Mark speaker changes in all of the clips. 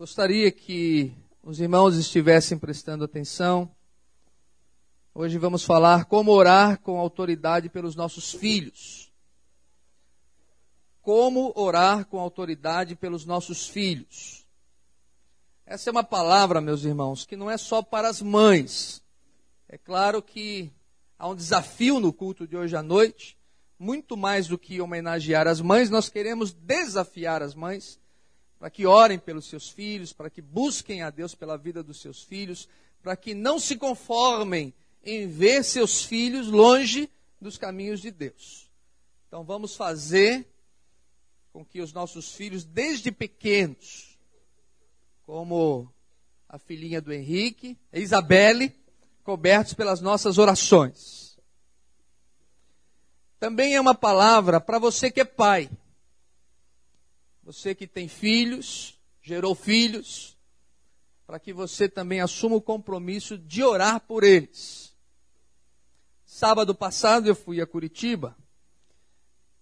Speaker 1: Gostaria que os irmãos estivessem prestando atenção. Hoje vamos falar como orar com autoridade pelos nossos filhos. Como orar com autoridade pelos nossos filhos. Essa é uma palavra, meus irmãos, que não é só para as mães. É claro que há um desafio no culto de hoje à noite. Muito mais do que homenagear as mães, nós queremos desafiar as mães para que orem pelos seus filhos, para que busquem a Deus pela vida dos seus filhos, para que não se conformem em ver seus filhos longe dos caminhos de Deus. Então vamos fazer com que os nossos filhos, desde pequenos, como a filhinha do Henrique, a Isabelle, cobertos pelas nossas orações. Também é uma palavra para você que é pai. Você que tem filhos, gerou filhos, para que você também assuma o compromisso de orar por eles. Sábado passado eu fui a Curitiba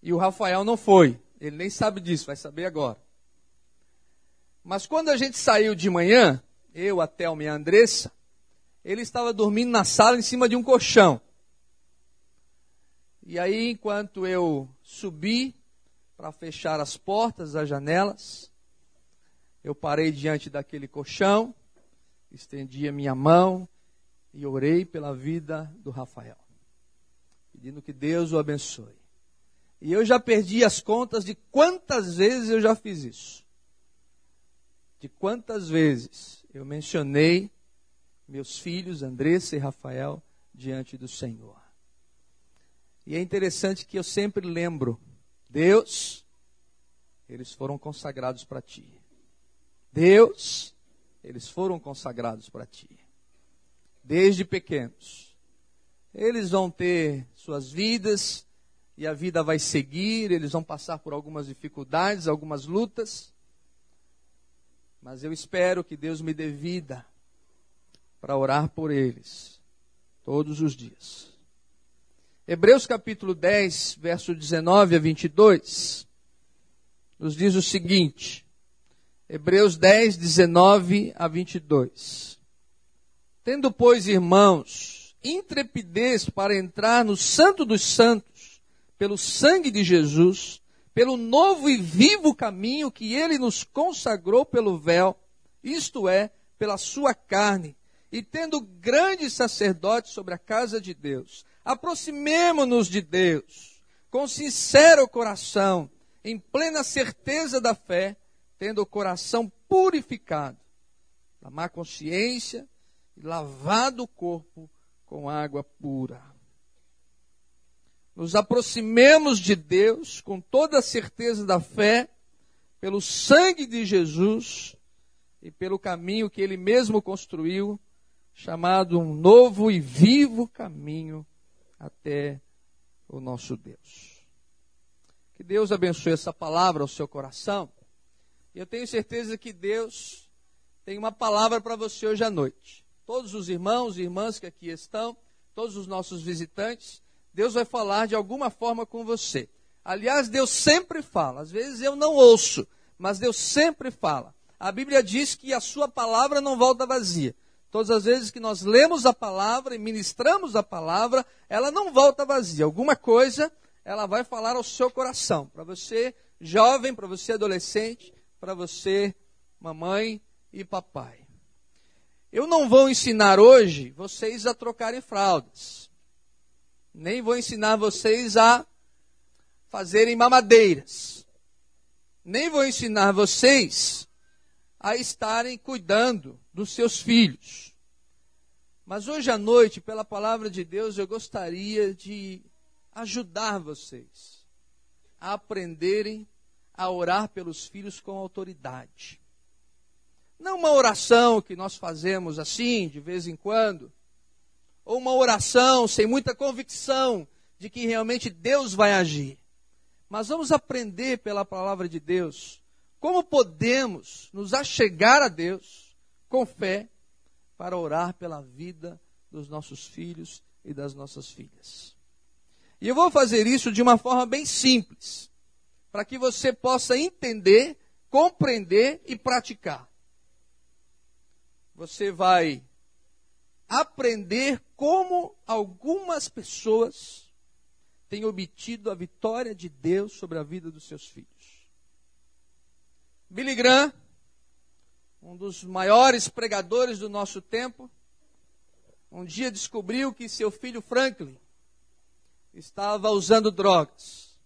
Speaker 1: e o Rafael não foi. Ele nem sabe disso, vai saber agora. Mas quando a gente saiu de manhã, eu, a Thelma e a Andressa, ele estava dormindo na sala em cima de um colchão. E aí, enquanto eu subi para fechar as portas, as janelas. Eu parei diante daquele colchão, estendi a minha mão e orei pela vida do Rafael, pedindo que Deus o abençoe. E eu já perdi as contas de quantas vezes eu já fiz isso. De quantas vezes eu mencionei meus filhos, Andressa e Rafael, diante do Senhor. E é interessante que eu sempre lembro Deus, eles foram consagrados para ti. Deus, eles foram consagrados para ti. Desde pequenos. Eles vão ter suas vidas e a vida vai seguir, eles vão passar por algumas dificuldades, algumas lutas. Mas eu espero que Deus me dê vida para orar por eles todos os dias. Hebreus capítulo 10, verso 19 a 22, nos diz o seguinte. Hebreus 10, 19 a 22. Tendo, pois, irmãos, intrepidez para entrar no Santo dos Santos, pelo sangue de Jesus, pelo novo e vivo caminho que ele nos consagrou pelo véu, isto é, pela sua carne, e tendo grande sacerdote sobre a casa de Deus, Aproximemo-nos de Deus com sincero coração, em plena certeza da fé, tendo o coração purificado da má consciência e lavado o corpo com água pura. Nos aproximemos de Deus com toda a certeza da fé, pelo sangue de Jesus e pelo caminho que ele mesmo construiu, chamado um novo e vivo caminho até o nosso Deus. Que Deus abençoe essa palavra ao seu coração. E eu tenho certeza que Deus tem uma palavra para você hoje à noite. Todos os irmãos e irmãs que aqui estão, todos os nossos visitantes, Deus vai falar de alguma forma com você. Aliás, Deus sempre fala. Às vezes eu não ouço, mas Deus sempre fala. A Bíblia diz que a sua palavra não volta vazia. Todas as vezes que nós lemos a palavra e ministramos a palavra, ela não volta vazia. Alguma coisa ela vai falar ao seu coração. Para você, jovem, para você, adolescente, para você, mamãe e papai. Eu não vou ensinar hoje vocês a trocarem fraldas. Nem vou ensinar vocês a fazerem mamadeiras. Nem vou ensinar vocês a estarem cuidando dos seus filhos. Mas hoje à noite, pela palavra de Deus, eu gostaria de ajudar vocês a aprenderem a orar pelos filhos com autoridade. Não uma oração que nós fazemos assim, de vez em quando, ou uma oração sem muita convicção de que realmente Deus vai agir. Mas vamos aprender pela palavra de Deus como podemos nos achegar a Deus com fé para orar pela vida dos nossos filhos e das nossas filhas. E eu vou fazer isso de uma forma bem simples, para que você possa entender, compreender e praticar. você vai aprender como algumas pessoas têm obtido a vitória de Deus sobre a vida dos seus filhos. Billy Graham, um dos maiores pregadores do nosso tempo, um dia descobriu que seu filho Franklin estava usando drogas.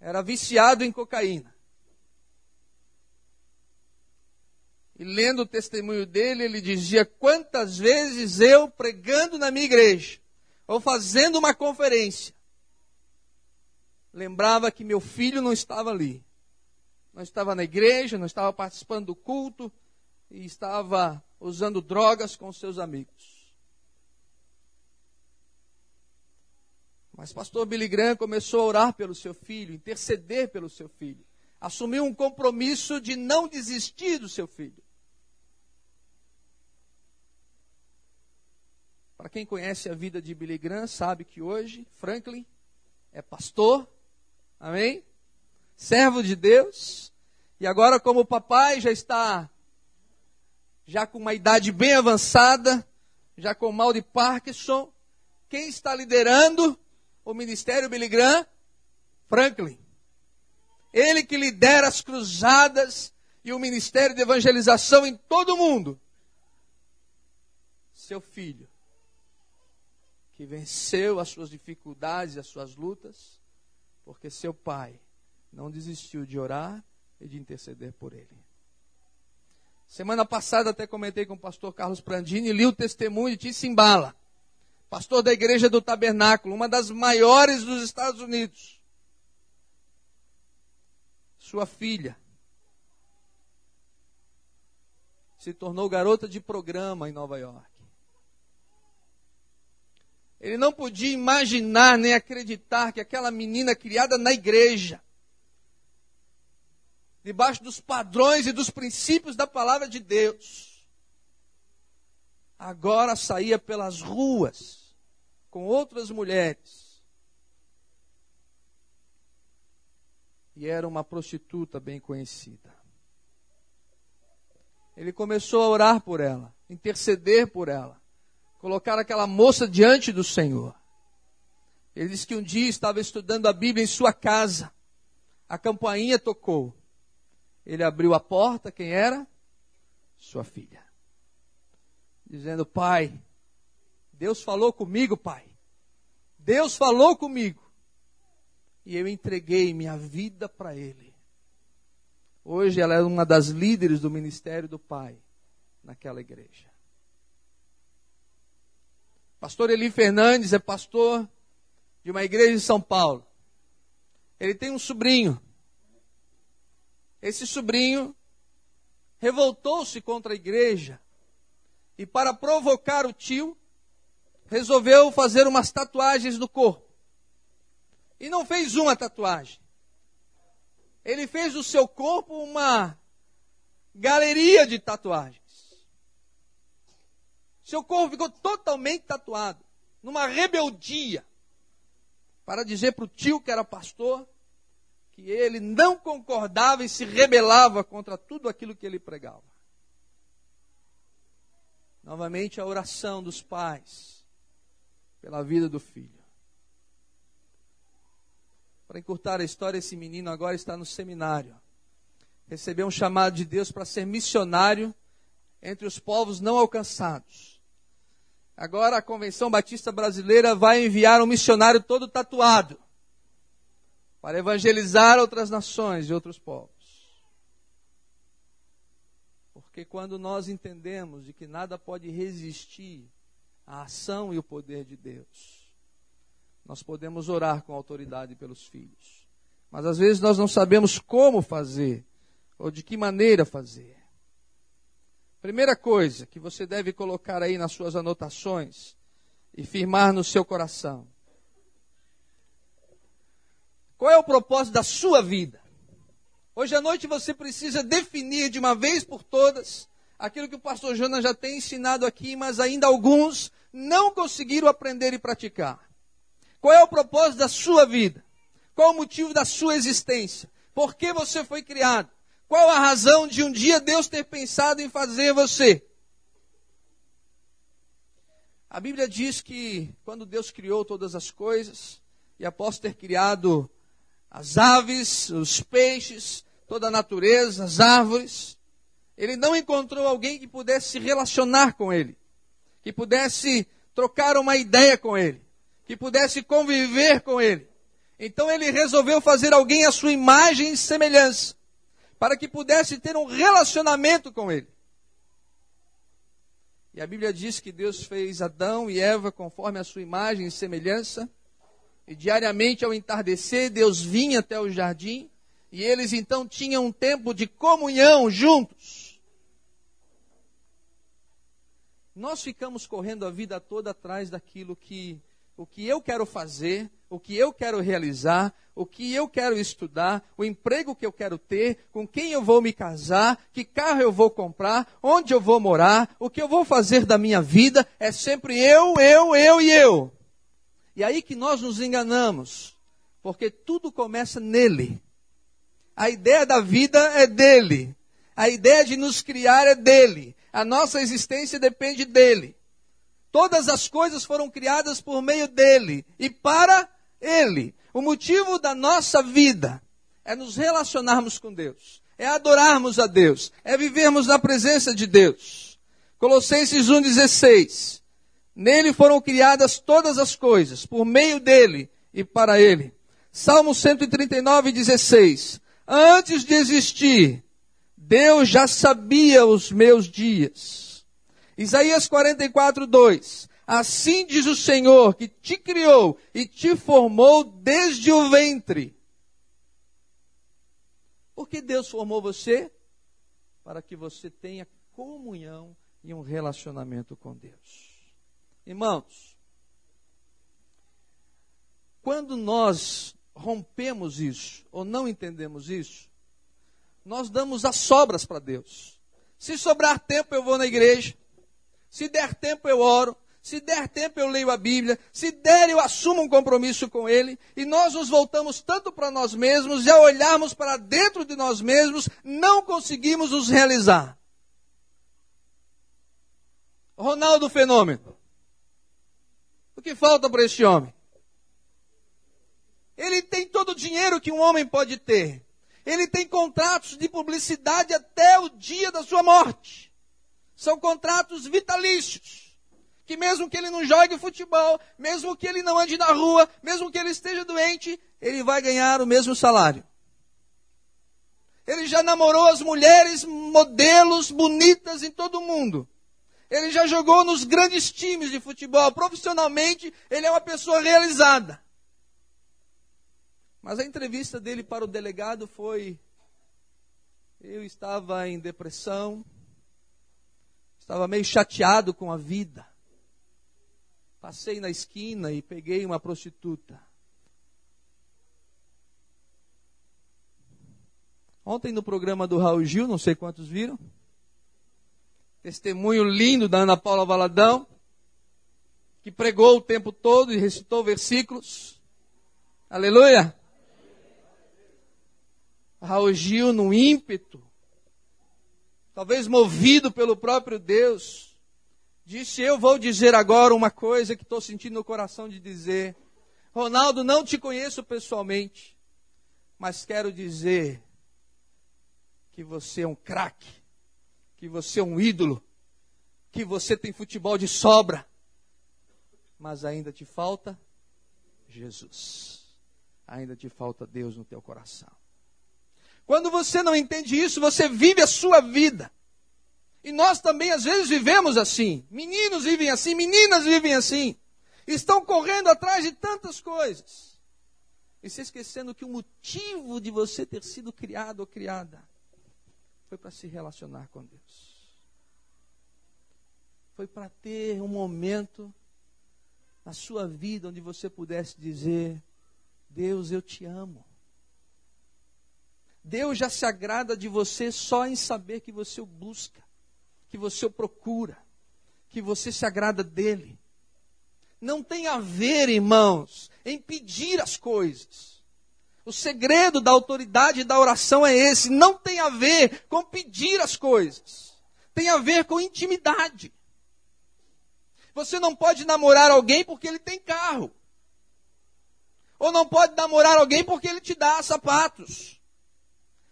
Speaker 1: Era viciado em cocaína. E lendo o testemunho dele, ele dizia: Quantas vezes eu pregando na minha igreja, ou fazendo uma conferência, lembrava que meu filho não estava ali. Não estava na igreja, não estava participando do culto, e estava usando drogas com seus amigos. Mas pastor Billy Graham começou a orar pelo seu filho, interceder pelo seu filho. Assumiu um compromisso de não desistir do seu filho. Para quem conhece a vida de Billy Graham, sabe que hoje Franklin é pastor, amém? Servo de Deus. E agora, como o papai já está já com uma idade bem avançada, já com mal de Parkinson, quem está liderando o ministério Billy Graham? Franklin. Ele que lidera as cruzadas e o ministério de evangelização em todo o mundo. Seu filho que venceu as suas dificuldades, as suas lutas, porque seu pai não desistiu de orar e de interceder por ele. Semana passada até comentei com o pastor Carlos Prandini, li o testemunho de Tissimbala, pastor da igreja do Tabernáculo, uma das maiores dos Estados Unidos. Sua filha se tornou garota de programa em Nova York. Ele não podia imaginar nem acreditar que aquela menina criada na igreja, debaixo dos padrões e dos princípios da palavra de Deus, agora saía pelas ruas com outras mulheres. E era uma prostituta bem conhecida. Ele começou a orar por ela, interceder por ela colocar aquela moça diante do Senhor. Ele diz que um dia estava estudando a Bíblia em sua casa. A campainha tocou. Ele abriu a porta, quem era? Sua filha. Dizendo: Pai, Deus falou comigo, Pai. Deus falou comigo. E eu entreguei minha vida para Ele. Hoje ela é uma das líderes do ministério do Pai naquela igreja. Pastor Eli Fernandes é pastor de uma igreja em São Paulo. Ele tem um sobrinho. Esse sobrinho revoltou-se contra a igreja e, para provocar o tio, resolveu fazer umas tatuagens no corpo. E não fez uma tatuagem. Ele fez do seu corpo uma galeria de tatuagens. Seu corpo ficou totalmente tatuado, numa rebeldia, para dizer para o tio que era pastor que ele não concordava e se rebelava contra tudo aquilo que ele pregava. Novamente a oração dos pais pela vida do filho. Para encurtar a história, esse menino agora está no seminário. Recebeu um chamado de Deus para ser missionário entre os povos não alcançados. Agora a Convenção Batista Brasileira vai enviar um missionário todo tatuado para evangelizar outras nações e outros povos. Porque quando nós entendemos de que nada pode resistir à ação e o poder de Deus, nós podemos orar com autoridade pelos filhos. Mas às vezes nós não sabemos como fazer ou de que maneira fazer. Primeira coisa que você deve colocar aí nas suas anotações e firmar no seu coração. Qual é o propósito da sua vida? Hoje à noite você precisa definir de uma vez por todas aquilo que o pastor Jonas já tem ensinado aqui, mas ainda alguns não conseguiram aprender e praticar. Qual é o propósito da sua vida? Qual o motivo da sua existência? Por que você foi criado? Qual a razão de um dia Deus ter pensado em fazer você? A Bíblia diz que quando Deus criou todas as coisas, e após ter criado as aves, os peixes, toda a natureza, as árvores, ele não encontrou alguém que pudesse se relacionar com ele, que pudesse trocar uma ideia com ele, que pudesse conviver com ele. Então ele resolveu fazer alguém à sua imagem e semelhança, para que pudesse ter um relacionamento com ele. E a Bíblia diz que Deus fez Adão e Eva conforme a sua imagem e semelhança. E diariamente ao entardecer, Deus vinha até o jardim e eles então tinham um tempo de comunhão juntos. Nós ficamos correndo a vida toda atrás daquilo que o que eu quero fazer, o que eu quero realizar, o que eu quero estudar, o emprego que eu quero ter, com quem eu vou me casar, que carro eu vou comprar, onde eu vou morar, o que eu vou fazer da minha vida, é sempre eu, eu, eu e eu. E aí que nós nos enganamos, porque tudo começa nele. A ideia da vida é dele. A ideia de nos criar é dele. A nossa existência depende dele. Todas as coisas foram criadas por meio dele e para ele. O motivo da nossa vida é nos relacionarmos com Deus, é adorarmos a Deus, é vivermos na presença de Deus. Colossenses 1,16. Nele foram criadas todas as coisas, por meio dele e para ele. Salmo 139, 16. Antes de existir, Deus já sabia os meus dias. Isaías 44, 2. Assim diz o Senhor que te criou e te formou desde o ventre. Por que Deus formou você? Para que você tenha comunhão e um relacionamento com Deus. Irmãos, quando nós rompemos isso ou não entendemos isso, nós damos as sobras para Deus. Se sobrar tempo, eu vou na igreja. Se der tempo, eu oro. Se der tempo, eu leio a Bíblia. Se der, eu assumo um compromisso com Ele. E nós nos voltamos tanto para nós mesmos, e ao olharmos para dentro de nós mesmos, não conseguimos nos realizar. Ronaldo Fenômeno. Que falta para este homem? Ele tem todo o dinheiro que um homem pode ter. Ele tem contratos de publicidade até o dia da sua morte. São contratos vitalícios que mesmo que ele não jogue futebol, mesmo que ele não ande na rua, mesmo que ele esteja doente, ele vai ganhar o mesmo salário. Ele já namorou as mulheres modelos bonitas em todo o mundo. Ele já jogou nos grandes times de futebol. Profissionalmente, ele é uma pessoa realizada. Mas a entrevista dele para o delegado foi: eu estava em depressão, estava meio chateado com a vida. Passei na esquina e peguei uma prostituta. Ontem no programa do Raul Gil, não sei quantos viram. Testemunho lindo da Ana Paula Valadão, que pregou o tempo todo e recitou versículos. Aleluia! Raul Gil, no ímpeto, talvez movido pelo próprio Deus, disse: Eu vou dizer agora uma coisa que estou sentindo no coração de dizer. Ronaldo, não te conheço pessoalmente, mas quero dizer que você é um craque, que você é um ídolo, que você tem futebol de sobra, mas ainda te falta Jesus. Ainda te falta Deus no teu coração. Quando você não entende isso, você vive a sua vida e nós também às vezes vivemos assim. Meninos vivem assim, meninas vivem assim. Estão correndo atrás de tantas coisas. E se esquecendo que o motivo de você ter sido criado ou criada foi para se relacionar com Deus. Foi para ter um momento na sua vida onde você pudesse dizer: Deus, eu te amo. Deus já se agrada de você só em saber que você o busca que você o procura, que você se agrada dele. Não tem a ver, irmãos, em pedir as coisas. O segredo da autoridade da oração é esse. Não tem a ver com pedir as coisas. Tem a ver com intimidade. Você não pode namorar alguém porque ele tem carro. Ou não pode namorar alguém porque ele te dá sapatos.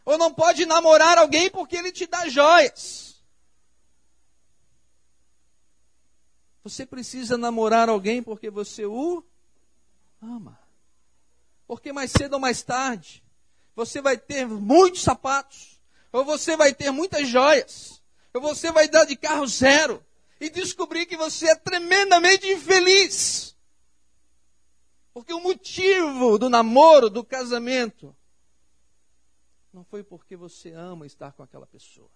Speaker 1: Ou não pode namorar alguém porque ele te dá joias. Você precisa namorar alguém porque você o ama. Porque mais cedo ou mais tarde, você vai ter muitos sapatos, ou você vai ter muitas joias, ou você vai dar de carro zero e descobrir que você é tremendamente infeliz. Porque o motivo do namoro, do casamento, não foi porque você ama estar com aquela pessoa.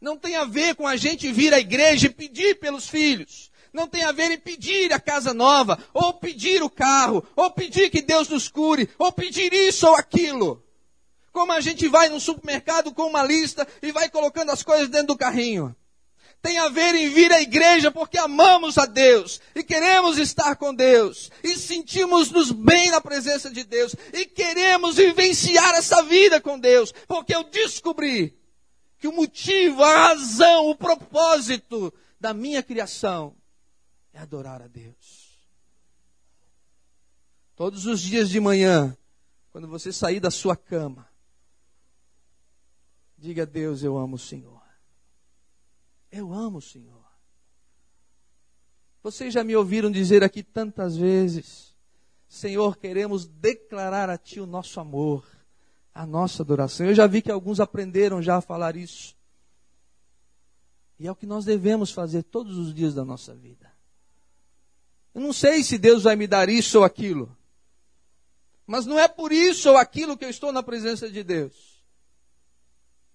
Speaker 1: Não tem a ver com a gente vir à igreja e pedir pelos filhos não tem a ver em pedir a casa nova, ou pedir o carro, ou pedir que Deus nos cure, ou pedir isso ou aquilo. Como a gente vai no supermercado com uma lista e vai colocando as coisas dentro do carrinho. Tem a ver em vir à igreja porque amamos a Deus e queremos estar com Deus e sentimos-nos bem na presença de Deus e queremos vivenciar essa vida com Deus, porque eu descobri que o motivo, a razão, o propósito da minha criação é adorar a Deus. Todos os dias de manhã, quando você sair da sua cama, diga a Deus: Eu amo o Senhor. Eu amo o Senhor. Vocês já me ouviram dizer aqui tantas vezes: Senhor, queremos declarar a Ti o nosso amor, a nossa adoração. Eu já vi que alguns aprenderam já a falar isso. E é o que nós devemos fazer todos os dias da nossa vida. Eu não sei se Deus vai me dar isso ou aquilo. Mas não é por isso ou aquilo que eu estou na presença de Deus.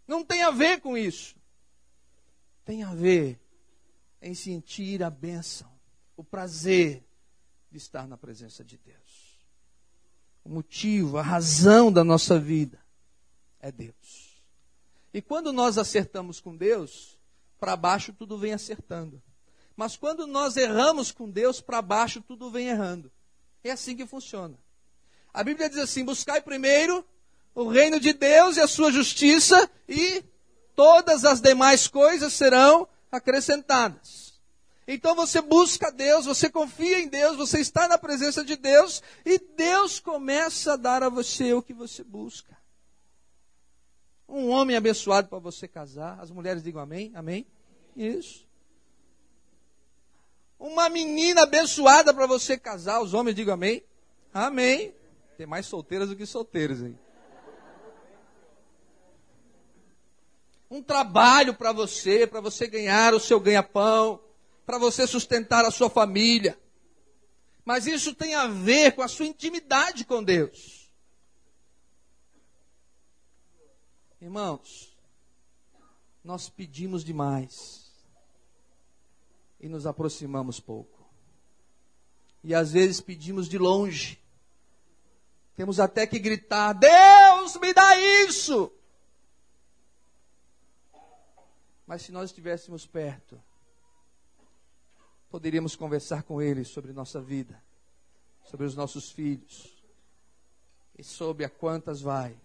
Speaker 1: Não tem a ver com isso. Tem a ver em sentir a bênção, o prazer de estar na presença de Deus. O motivo, a razão da nossa vida é Deus. E quando nós acertamos com Deus, para baixo tudo vem acertando. Mas quando nós erramos com Deus, para baixo tudo vem errando. É assim que funciona. A Bíblia diz assim: buscai primeiro o reino de Deus e a sua justiça, e todas as demais coisas serão acrescentadas. Então você busca Deus, você confia em Deus, você está na presença de Deus, e Deus começa a dar a você o que você busca. Um homem abençoado para você casar. As mulheres digam amém, amém. Isso. Uma menina abençoada para você casar. Os homens digam amém. Amém. Tem mais solteiras do que solteiros, hein? Um trabalho para você, para você ganhar o seu ganha-pão, para você sustentar a sua família. Mas isso tem a ver com a sua intimidade com Deus. Irmãos, nós pedimos demais e nos aproximamos pouco. E às vezes pedimos de longe. Temos até que gritar: Deus, me dá isso! Mas se nós estivéssemos perto, poderíamos conversar com Ele sobre nossa vida, sobre os nossos filhos e sobre a quantas vai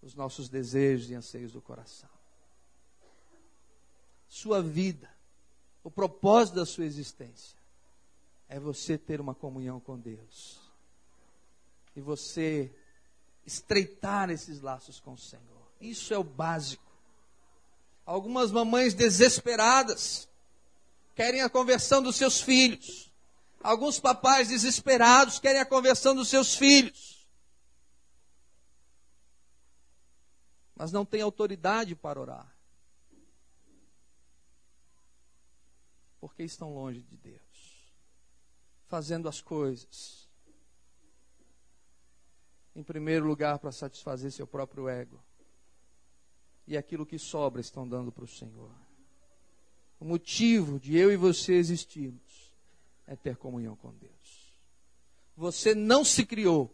Speaker 1: os nossos desejos e anseios do coração. Sua vida o propósito da sua existência é você ter uma comunhão com Deus. E você estreitar esses laços com o Senhor. Isso é o básico. Algumas mamães desesperadas querem a conversão dos seus filhos. Alguns papais desesperados querem a conversão dos seus filhos. Mas não têm autoridade para orar. Porque estão longe de Deus, fazendo as coisas, em primeiro lugar, para satisfazer seu próprio ego, e aquilo que sobra estão dando para o Senhor. O motivo de eu e você existirmos é ter comunhão com Deus. Você não se criou,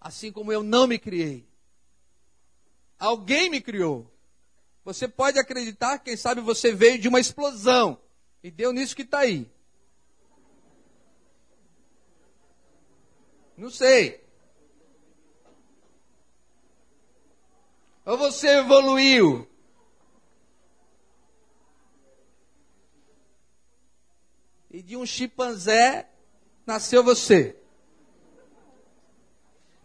Speaker 1: assim como eu não me criei. Alguém me criou. Você pode acreditar, quem sabe você veio de uma explosão. E deu nisso que está aí. Não sei. Ou você evoluiu? E de um chimpanzé nasceu você.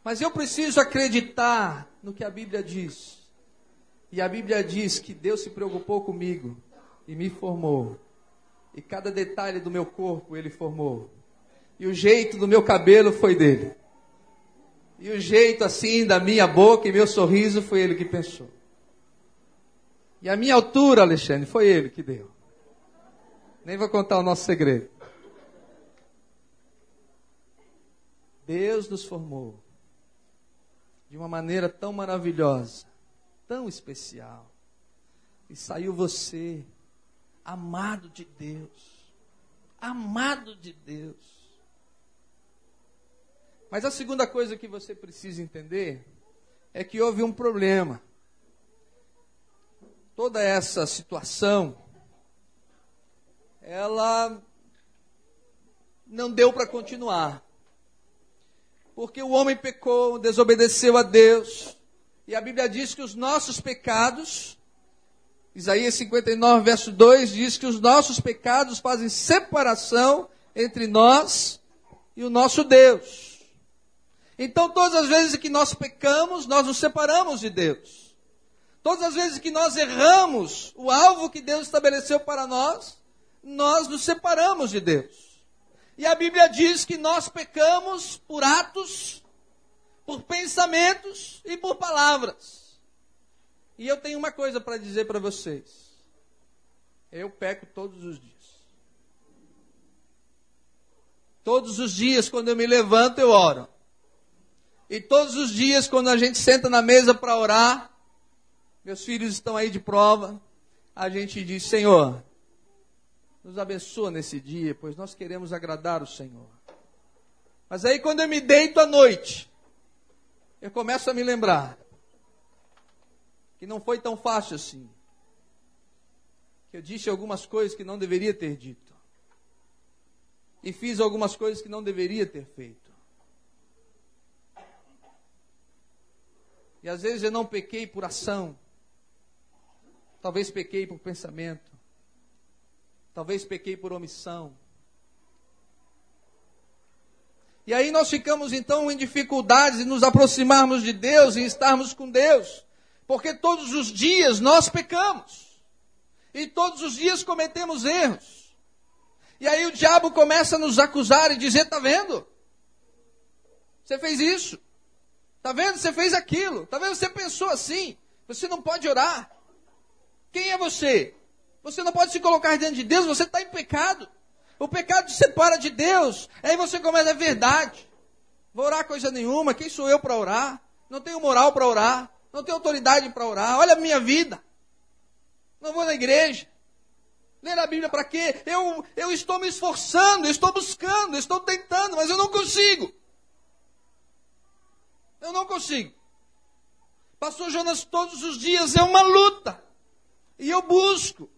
Speaker 1: Mas eu preciso acreditar no que a Bíblia diz. E a Bíblia diz que Deus se preocupou comigo e me formou. E cada detalhe do meu corpo ele formou. E o jeito do meu cabelo foi dele. E o jeito assim da minha boca e meu sorriso foi ele que pensou. E a minha altura, Alexandre, foi ele que deu. Nem vou contar o nosso segredo. Deus nos formou de uma maneira tão maravilhosa, tão especial. E saiu você, amado de Deus. Amado de Deus. Mas a segunda coisa que você precisa entender é que houve um problema. Toda essa situação ela não deu para continuar. Porque o homem pecou, desobedeceu a Deus. E a Bíblia diz que os nossos pecados, Isaías 59, verso 2, diz que os nossos pecados fazem separação entre nós e o nosso Deus. Então, todas as vezes que nós pecamos, nós nos separamos de Deus. Todas as vezes que nós erramos o alvo que Deus estabeleceu para nós, nós nos separamos de Deus. E a Bíblia diz que nós pecamos por atos, por pensamentos e por palavras. E eu tenho uma coisa para dizer para vocês. Eu peco todos os dias. Todos os dias, quando eu me levanto, eu oro. E todos os dias, quando a gente senta na mesa para orar, meus filhos estão aí de prova, a gente diz: Senhor, nos abençoa nesse dia, pois nós queremos agradar o Senhor. Mas aí quando eu me deito à noite, eu começo a me lembrar que não foi tão fácil assim. Que eu disse algumas coisas que não deveria ter dito. E fiz algumas coisas que não deveria ter feito. E às vezes eu não pequei por ação. Talvez pequei por pensamento. Talvez pequei por omissão. E aí nós ficamos então em dificuldades de nos aproximarmos de Deus e estarmos com Deus. Porque todos os dias nós pecamos. E todos os dias cometemos erros. E aí o diabo começa a nos acusar e dizer: está vendo? Você fez isso. Está vendo? Você fez aquilo. Está vendo? Você pensou assim. Você não pode orar. Quem é você? Você não pode se colocar diante de Deus, você está em pecado. O pecado te separa de Deus. Aí você começa é verdade. Vou orar coisa nenhuma. Quem sou eu para orar? Não tenho moral para orar. Não tenho autoridade para orar. Olha a minha vida. Não vou na igreja. Ler a Bíblia para quê? Eu, eu estou me esforçando, eu estou buscando, eu estou tentando, mas eu não consigo. Eu não consigo. Pastor Jonas, todos os dias é uma luta. E eu busco.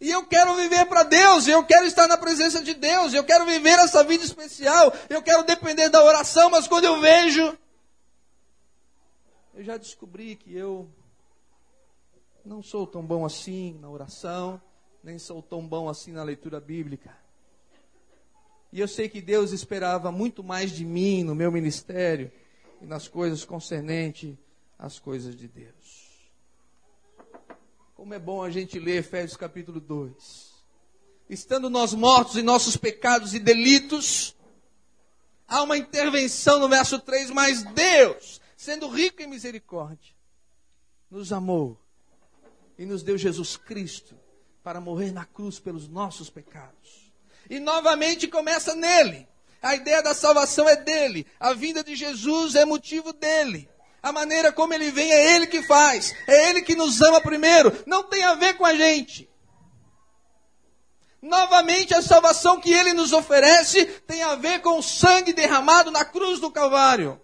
Speaker 1: E eu quero viver para Deus, eu quero estar na presença de Deus, eu quero viver essa vida especial, eu quero depender da oração, mas quando eu vejo, eu já descobri que eu não sou tão bom assim na oração, nem sou tão bom assim na leitura bíblica. E eu sei que Deus esperava muito mais de mim no meu ministério e nas coisas concernentes às coisas de Deus. Como é bom a gente ler Efésios capítulo 2. Estando nós mortos em nossos pecados e delitos, há uma intervenção no verso 3, mas Deus, sendo rico em misericórdia, nos amou e nos deu Jesus Cristo para morrer na cruz pelos nossos pecados. E novamente começa nele. A ideia da salvação é dele. A vinda de Jesus é motivo dele. A maneira como ele vem é ele que faz. É ele que nos ama primeiro. Não tem a ver com a gente. Novamente, a salvação que ele nos oferece tem a ver com o sangue derramado na cruz do Calvário.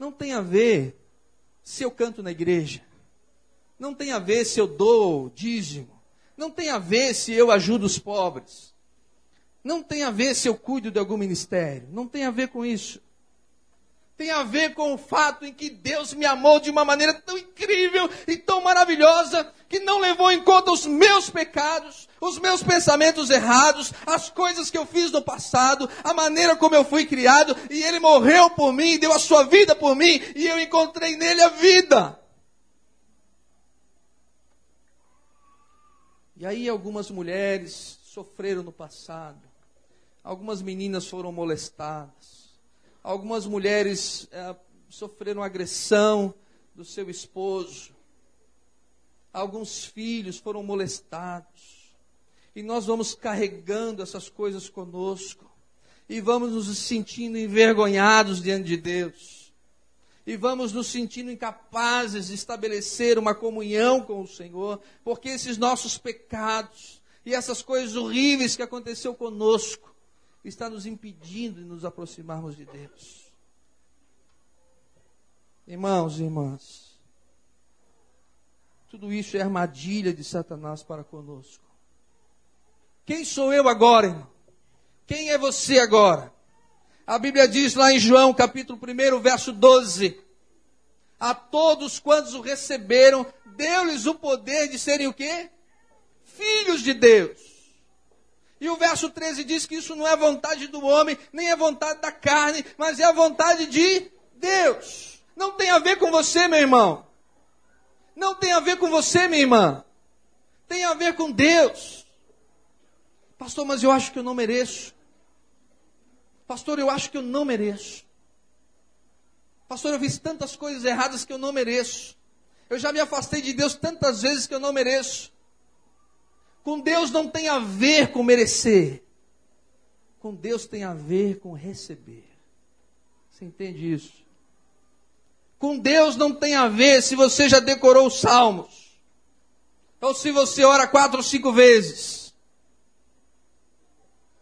Speaker 1: Não tem a ver se eu canto na igreja. Não tem a ver se eu dou dízimo. Não tem a ver se eu ajudo os pobres. Não tem a ver se eu cuido de algum ministério. Não tem a ver com isso. Tem a ver com o fato em que Deus me amou de uma maneira tão incrível e tão maravilhosa que não levou em conta os meus pecados, os meus pensamentos errados, as coisas que eu fiz no passado, a maneira como eu fui criado, e Ele morreu por mim, deu a sua vida por mim, e eu encontrei nele a vida. E aí algumas mulheres sofreram no passado, algumas meninas foram molestadas, algumas mulheres é, sofreram agressão do seu esposo, alguns filhos foram molestados, e nós vamos carregando essas coisas conosco, e vamos nos sentindo envergonhados diante de Deus, e vamos nos sentindo incapazes de estabelecer uma comunhão com o Senhor, porque esses nossos pecados e essas coisas horríveis que aconteceu conosco está nos impedindo de nos aproximarmos de Deus. Irmãos e irmãs, tudo isso é armadilha de Satanás para conosco. Quem sou eu agora, irmão? Quem é você agora? A Bíblia diz lá em João, capítulo 1, verso 12: A todos quantos o receberam, deu-lhes o poder de serem o quê? Filhos de Deus. E o verso 13 diz que isso não é vontade do homem, nem é vontade da carne, mas é a vontade de Deus. Não tem a ver com você, meu irmão. Não tem a ver com você, minha irmã. Tem a ver com Deus. Pastor, mas eu acho que eu não mereço. Pastor, eu acho que eu não mereço. Pastor, eu fiz tantas coisas erradas que eu não mereço. Eu já me afastei de Deus tantas vezes que eu não mereço. Com Deus não tem a ver com merecer. Com Deus tem a ver com receber. Você entende isso? Com Deus não tem a ver se você já decorou os salmos. Ou se você ora quatro ou cinco vezes.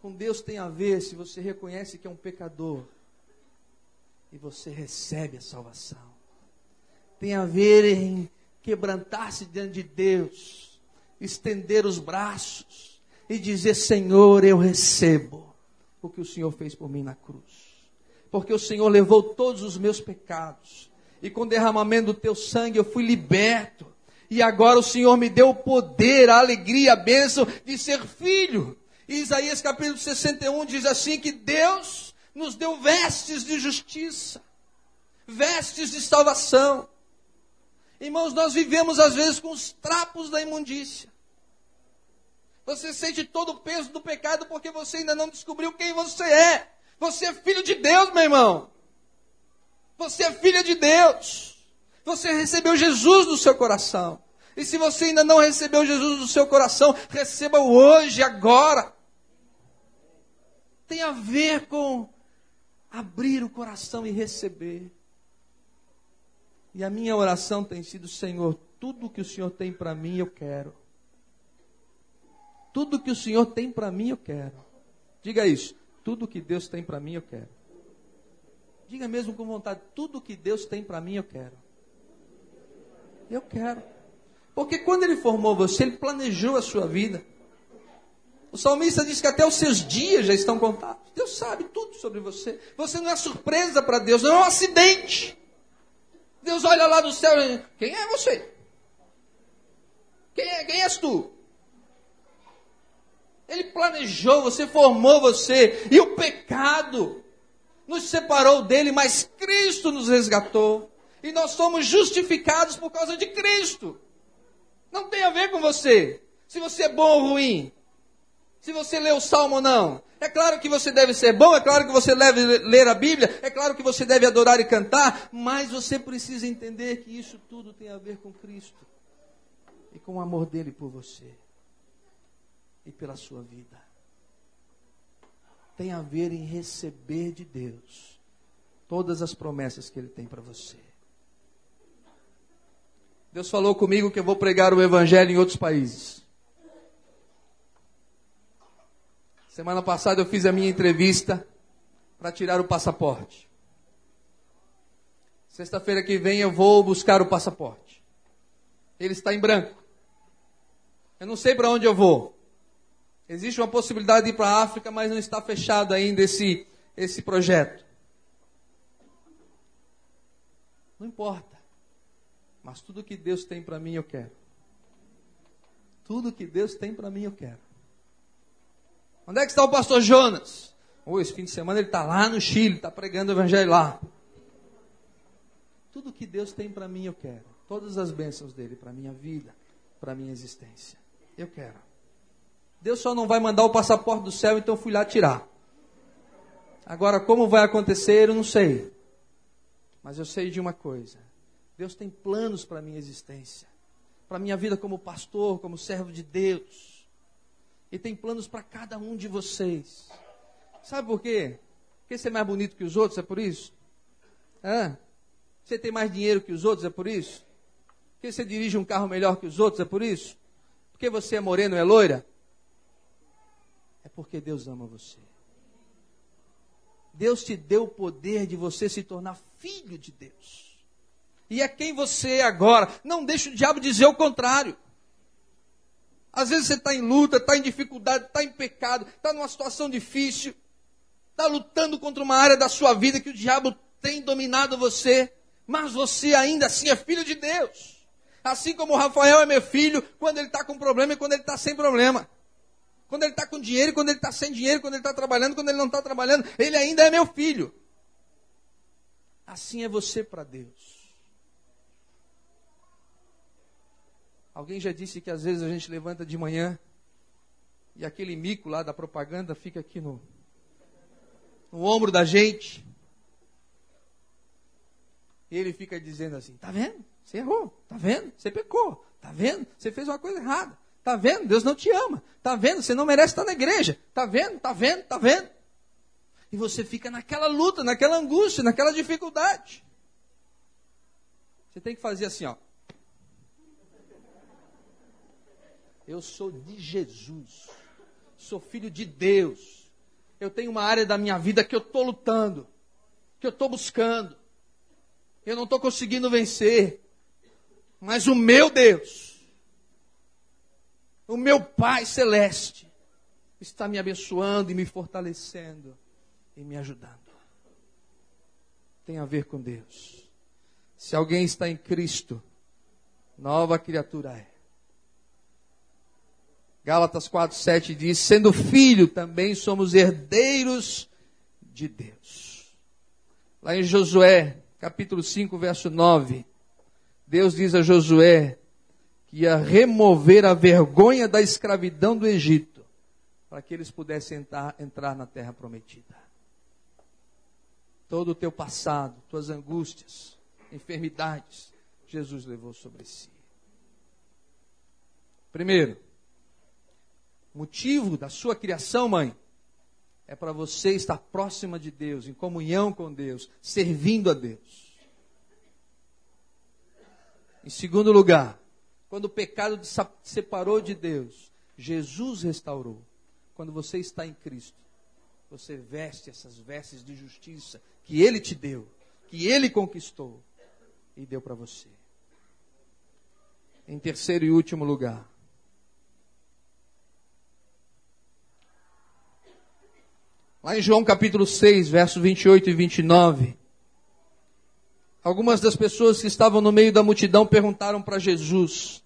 Speaker 1: Com Deus tem a ver se você reconhece que é um pecador e você recebe a salvação. Tem a ver em quebrantar-se diante de Deus, estender os braços e dizer: Senhor, eu recebo o que o Senhor fez por mim na cruz. Porque o Senhor levou todos os meus pecados e com o derramamento do teu sangue eu fui liberto. E agora o Senhor me deu o poder, a alegria, a bênção de ser filho. Isaías capítulo 61 diz assim que Deus nos deu vestes de justiça, vestes de salvação. Irmãos, nós vivemos às vezes com os trapos da imundícia. Você sente todo o peso do pecado porque você ainda não descobriu quem você é. Você é filho de Deus, meu irmão. Você é filha de Deus. Você recebeu Jesus no seu coração. E se você ainda não recebeu Jesus no seu coração, receba-o hoje, agora. Tem a ver com abrir o coração e receber. E a minha oração tem sido: Senhor, tudo que o Senhor tem para mim, eu quero. Tudo que o Senhor tem para mim, eu quero. Diga isso. Tudo que Deus tem para mim, eu quero. Diga mesmo com vontade: tudo que Deus tem para mim, eu quero. Eu quero. Porque quando Ele formou você, Ele planejou a sua vida. O salmista diz que até os seus dias já estão contados. Deus sabe tudo sobre você. Você não é surpresa para Deus, não é um acidente. Deus olha lá do céu e diz, quem é você? Quem, é, quem és tu? Ele planejou, você formou você. E o pecado nos separou dele, mas Cristo nos resgatou. E nós somos justificados por causa de Cristo. Não tem a ver com você. Se você é bom ou ruim. Se você lê o salmo ou não. É claro que você deve ser bom, é claro que você deve ler a Bíblia, é claro que você deve adorar e cantar, mas você precisa entender que isso tudo tem a ver com Cristo e com o amor dele por você e pela sua vida tem a ver em receber de Deus todas as promessas que Ele tem para você. Deus falou comigo que eu vou pregar o Evangelho em outros países. Semana passada eu fiz a minha entrevista para tirar o passaporte. Sexta-feira que vem eu vou buscar o passaporte. Ele está em branco. Eu não sei para onde eu vou. Existe uma possibilidade de ir para a África, mas não está fechado ainda esse, esse projeto. Não importa. Mas tudo que Deus tem para mim eu quero. Tudo que Deus tem para mim eu quero. Onde é que está o pastor Jonas? Oh, esse fim de semana ele está lá no Chile, está pregando o evangelho lá. Tudo que Deus tem para mim eu quero. Todas as bênçãos dele para minha vida, para minha existência. Eu quero. Deus só não vai mandar o passaporte do céu, então fui lá tirar. Agora, como vai acontecer, eu não sei. Mas eu sei de uma coisa: Deus tem planos para a minha existência, para a minha vida como pastor, como servo de Deus. E tem planos para cada um de vocês. Sabe por quê? Porque você é mais bonito que os outros, é por isso? Hã? Você tem mais dinheiro que os outros, é por isso? Porque você dirige um carro melhor que os outros, é por isso? Porque você é moreno, é loira? É porque Deus ama você. Deus te deu o poder de você se tornar filho de Deus. E é quem você é agora. Não deixe o diabo dizer o contrário. Às vezes você está em luta, está em dificuldade, está em pecado, está numa situação difícil, está lutando contra uma área da sua vida que o diabo tem dominado você, mas você ainda assim é filho de Deus. Assim como o Rafael é meu filho quando ele está com problema e quando ele está sem problema. Quando ele está com dinheiro, quando ele está sem dinheiro, quando ele está trabalhando, quando ele não está trabalhando, ele ainda é meu filho. Assim é você para Deus. Alguém já disse que às vezes a gente levanta de manhã e aquele mico lá da propaganda fica aqui no, no ombro da gente. E ele fica dizendo assim: tá vendo? Você errou. Tá vendo? Você pecou. Tá vendo? Você fez uma coisa errada. Tá vendo? Deus não te ama. Tá vendo? Você não merece estar na igreja. Tá vendo? Tá vendo? Tá vendo? E você fica naquela luta, naquela angústia, naquela dificuldade. Você tem que fazer assim, ó. Eu sou de Jesus. Sou filho de Deus. Eu tenho uma área da minha vida que eu estou lutando, que eu estou buscando. Eu não estou conseguindo vencer. Mas o meu Deus, o meu Pai Celeste, está me abençoando e me fortalecendo e me ajudando. Tem a ver com Deus. Se alguém está em Cristo, nova criatura é. Gálatas 4:7 diz: "Sendo filho, também somos herdeiros de Deus." Lá em Josué, capítulo 5, verso 9, Deus diz a Josué que ia remover a vergonha da escravidão do Egito, para que eles pudessem entrar, entrar na terra prometida. Todo o teu passado, tuas angústias, enfermidades, Jesus levou sobre si. Primeiro, motivo da sua criação, mãe, é para você estar próxima de Deus, em comunhão com Deus, servindo a Deus. Em segundo lugar, quando o pecado te separou de Deus, Jesus restaurou. Quando você está em Cristo, você veste essas vestes de justiça que Ele te deu, que Ele conquistou e deu para você. Em terceiro e último lugar, Lá em João capítulo 6, versos 28 e 29, Algumas das pessoas que estavam no meio da multidão perguntaram para Jesus: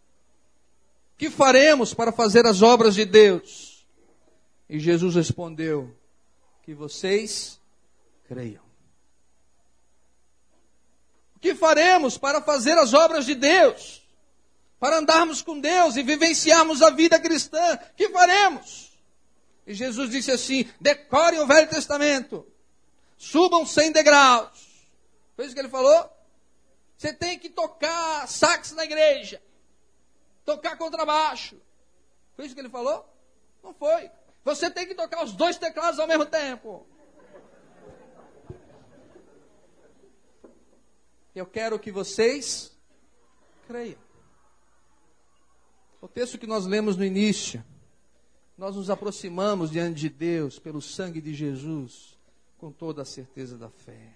Speaker 1: Que faremos para fazer as obras de Deus? E Jesus respondeu: Que vocês creiam. O que faremos para fazer as obras de Deus? Para andarmos com Deus e vivenciarmos a vida cristã? Que faremos? E Jesus disse assim: decorem o Velho Testamento, subam cem degraus, foi isso que ele falou? Você tem que tocar sax na igreja. Tocar contrabaixo. Foi isso que ele falou? Não foi. Você tem que tocar os dois teclados ao mesmo tempo. Eu quero que vocês creiam. O texto que nós lemos no início, nós nos aproximamos diante de Deus pelo sangue de Jesus, com toda a certeza da fé.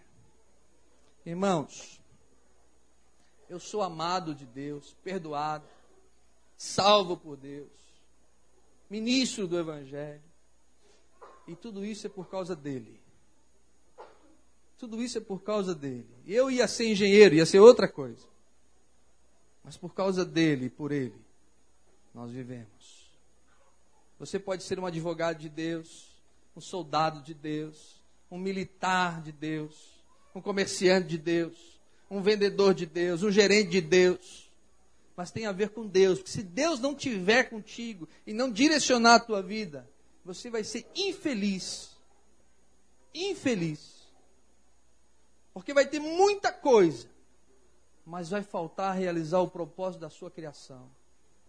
Speaker 1: Irmãos, eu sou amado de Deus, perdoado, salvo por Deus. ministro do Evangelho. E tudo isso é por causa dele. Tudo isso é por causa dele. Eu ia ser engenheiro, ia ser outra coisa. Mas por causa dele e por ele, nós vivemos. Você pode ser um advogado de Deus, um soldado de Deus, um militar de Deus, um comerciante de Deus, um vendedor de Deus, um gerente de Deus. Mas tem a ver com Deus, porque se Deus não tiver contigo e não direcionar a tua vida, você vai ser infeliz. Infeliz. Porque vai ter muita coisa, mas vai faltar realizar o propósito da sua criação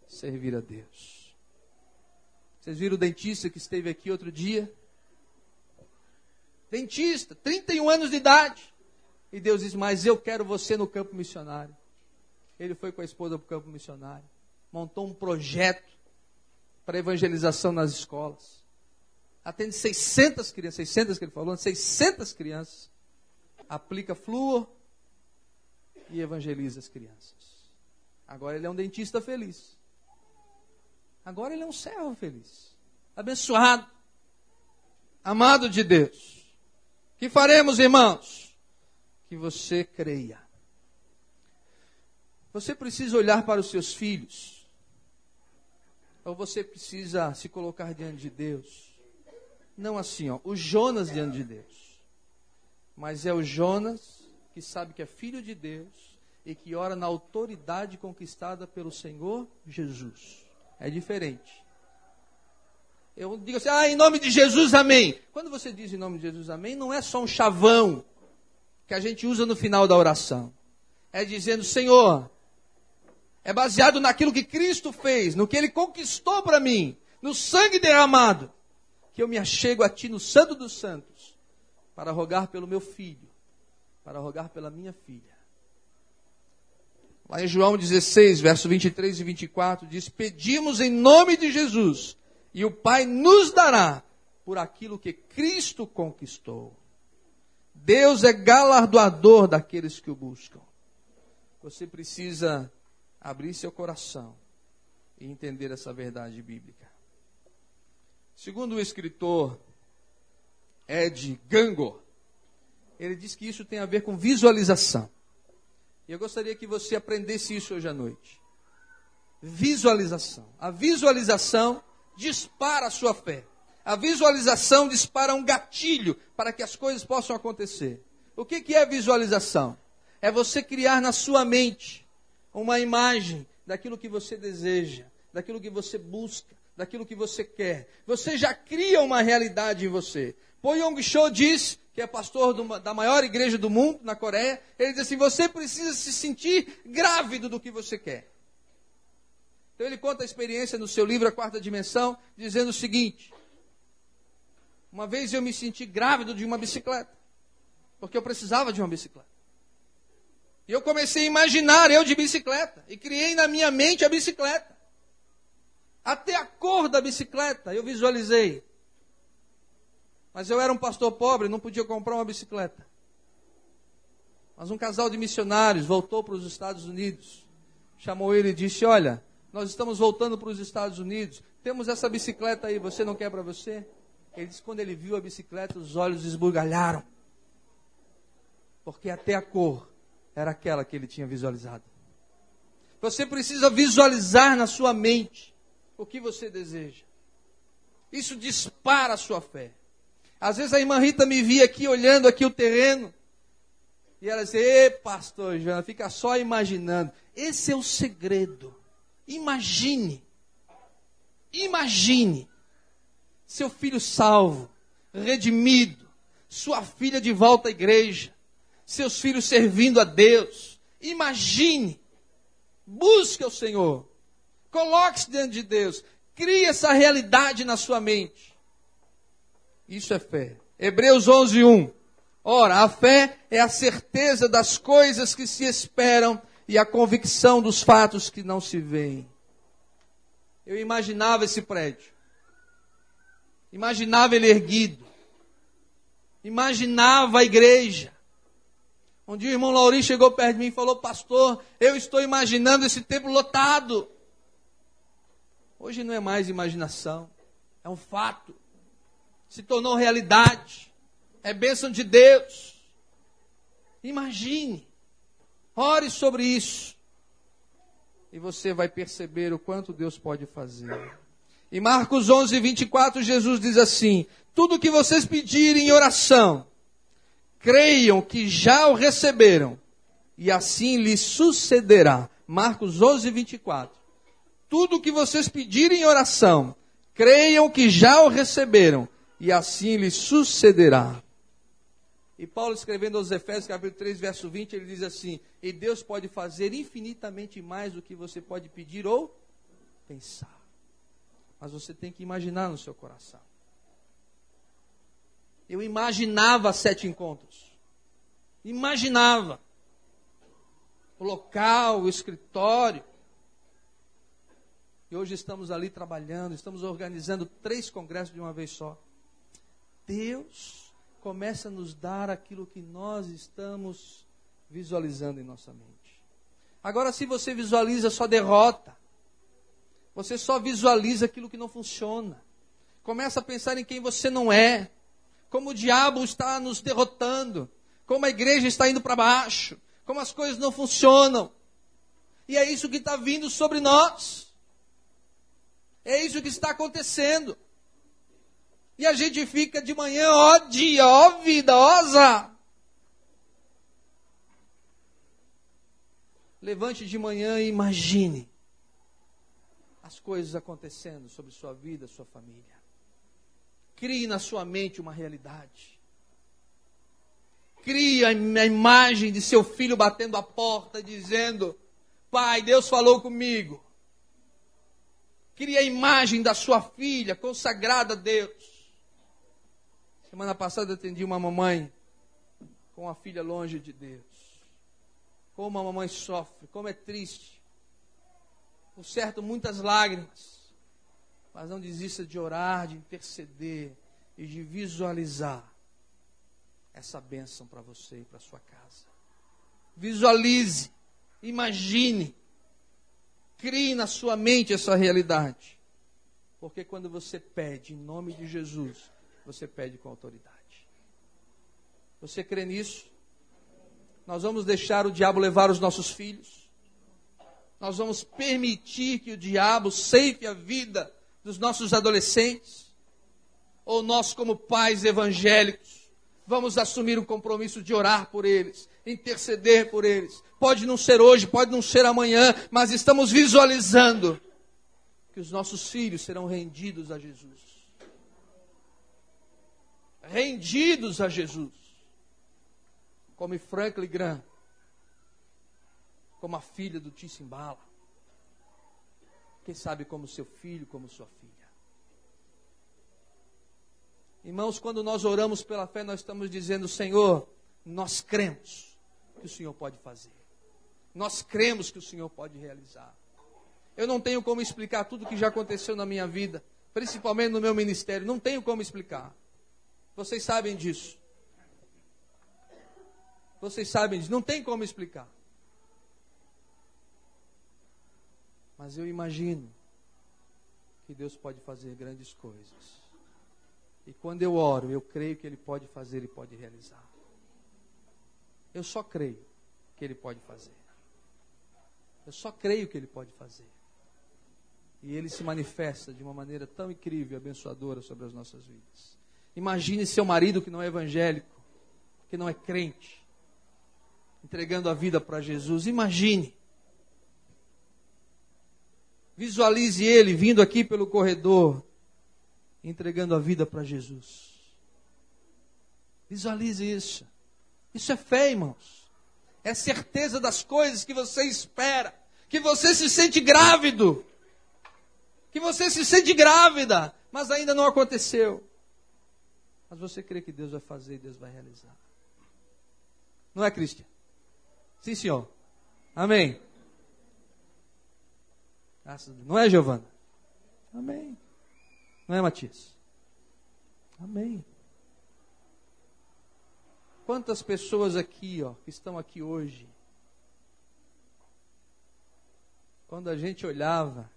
Speaker 1: servir a Deus. Vocês viram o dentista que esteve aqui outro dia? Dentista, 31 anos de idade. E Deus diz: Mas eu quero você no campo missionário. Ele foi com a esposa para o campo missionário. Montou um projeto para evangelização nas escolas. Atende 600 crianças, 600 que ele falou, 600 crianças. Aplica flúor e evangeliza as crianças. Agora ele é um dentista feliz. Agora ele é um servo feliz. Abençoado. Amado de Deus. Que faremos, irmãos? Que você creia. Você precisa olhar para os seus filhos. Ou você precisa se colocar diante de Deus. Não assim, ó, o Jonas diante de Deus. Mas é o Jonas que sabe que é filho de Deus e que ora na autoridade conquistada pelo Senhor Jesus. É diferente. Eu digo assim, ah, em nome de Jesus, amém. Quando você diz em nome de Jesus, amém, não é só um chavão que a gente usa no final da oração. É dizendo, Senhor, é baseado naquilo que Cristo fez, no que Ele conquistou para mim, no sangue derramado, que eu me achego a Ti no Santo dos Santos, para rogar pelo meu filho, para rogar pela minha filha. Lá em João 16, verso 23 e 24, diz: Pedimos em nome de Jesus, e o Pai nos dará por aquilo que Cristo conquistou. Deus é galardoador daqueles que o buscam. Você precisa abrir seu coração e entender essa verdade bíblica. Segundo o escritor Ed Gangor, ele diz que isso tem a ver com visualização. E eu gostaria que você aprendesse isso hoje à noite. Visualização. A visualização dispara a sua fé. A visualização dispara um gatilho para que as coisas possam acontecer. O que, que é visualização? É você criar na sua mente uma imagem daquilo que você deseja, daquilo que você busca, daquilo que você quer. Você já cria uma realidade em você. Po Yong Cho diz, que é pastor da maior igreja do mundo, na Coreia, ele diz assim: você precisa se sentir grávido do que você quer. Então ele conta a experiência no seu livro A Quarta Dimensão, dizendo o seguinte: uma vez eu me senti grávido de uma bicicleta, porque eu precisava de uma bicicleta. E eu comecei a imaginar eu de bicicleta, e criei na minha mente a bicicleta. Até a cor da bicicleta eu visualizei. Mas eu era um pastor pobre, não podia comprar uma bicicleta. Mas um casal de missionários voltou para os Estados Unidos, chamou ele e disse: Olha, nós estamos voltando para os Estados Unidos, temos essa bicicleta aí, você não quer para você? Ele disse: Quando ele viu a bicicleta, os olhos esbugalharam, porque até a cor era aquela que ele tinha visualizado. Você precisa visualizar na sua mente o que você deseja. Isso dispara a sua fé. Às vezes a irmã Rita me via aqui olhando aqui o terreno. E ela dizia, Ê, pastor Joana, fica só imaginando. Esse é o segredo. Imagine. Imagine. Seu filho salvo, redimido, sua filha de volta à igreja, seus filhos servindo a Deus. Imagine. Busque o Senhor. Coloque-se diante de Deus. Crie essa realidade na sua mente. Isso é fé. Hebreus 11, 1. Ora, a fé é a certeza das coisas que se esperam e a convicção dos fatos que não se veem. Eu imaginava esse prédio. Imaginava ele erguido. Imaginava a igreja. Um dia o irmão Lauri chegou perto de mim e falou: Pastor, eu estou imaginando esse templo lotado. Hoje não é mais imaginação, é um fato. Se tornou realidade. É bênção de Deus. Imagine. Ore sobre isso. E você vai perceber o quanto Deus pode fazer. Em Marcos 11, 24, Jesus diz assim: Tudo que vocês pedirem em oração, creiam que já o receberam, e assim lhes sucederá. Marcos 11, 24. Tudo que vocês pedirem em oração, creiam que já o receberam, e assim lhes sucederá. E Paulo escrevendo aos Efésios, capítulo 3, verso 20, ele diz assim: E Deus pode fazer infinitamente mais do que você pode pedir ou pensar. Mas você tem que imaginar no seu coração. Eu imaginava sete encontros. Imaginava. O local, o escritório. E hoje estamos ali trabalhando, estamos organizando três congressos de uma vez só. Deus começa a nos dar aquilo que nós estamos visualizando em nossa mente. Agora, se você visualiza só derrota, você só visualiza aquilo que não funciona, começa a pensar em quem você não é, como o diabo está nos derrotando, como a igreja está indo para baixo, como as coisas não funcionam. E é isso que está vindo sobre nós. É isso que está acontecendo. E a gente fica de manhã, ó dia, ó vida, ó azar. Levante de manhã e imagine as coisas acontecendo sobre sua vida, sua família. Crie na sua mente uma realidade. Crie a imagem de seu filho batendo a porta, dizendo: Pai, Deus falou comigo. Crie a imagem da sua filha consagrada a Deus. Semana passada atendi uma mamãe com a filha longe de Deus. Como a mamãe sofre, como é triste. Por certo, muitas lágrimas. Mas não desista de orar, de interceder e de visualizar essa bênção para você e para sua casa. Visualize, imagine, crie na sua mente essa realidade. Porque quando você pede em nome de Jesus, você pede com autoridade. Você crê nisso? Nós vamos deixar o diabo levar os nossos filhos? Nós vamos permitir que o diabo ceife a vida dos nossos adolescentes? Ou nós, como pais evangélicos, vamos assumir o compromisso de orar por eles, interceder por eles? Pode não ser hoje, pode não ser amanhã, mas estamos visualizando que os nossos filhos serão rendidos a Jesus rendidos a Jesus. Como Franklin Graham, como a filha do Tissimbala. Quem sabe como seu filho, como sua filha. Irmãos, quando nós oramos pela fé, nós estamos dizendo, Senhor, nós cremos que o Senhor pode fazer. Nós cremos que o Senhor pode realizar. Eu não tenho como explicar tudo que já aconteceu na minha vida, principalmente no meu ministério, não tenho como explicar. Vocês sabem disso. Vocês sabem disso. Não tem como explicar. Mas eu imagino que Deus pode fazer grandes coisas. E quando eu oro, eu creio que Ele pode fazer e pode realizar. Eu só creio que Ele pode fazer. Eu só creio que Ele pode fazer. E Ele se manifesta de uma maneira tão incrível e abençoadora sobre as nossas vidas. Imagine seu marido que não é evangélico, que não é crente, entregando a vida para Jesus. Imagine. Visualize ele vindo aqui pelo corredor, entregando a vida para Jesus. Visualize isso. Isso é fé, irmãos. É certeza das coisas que você espera. Que você se sente grávido. Que você se sente grávida, mas ainda não aconteceu. Mas você crê que Deus vai fazer e Deus vai realizar. Não é, Cristian? Sim, senhor. Amém. Não é, Giovana? Amém. Não é, Matias? Amém. Quantas pessoas aqui, ó, que estão aqui hoje, quando a gente olhava,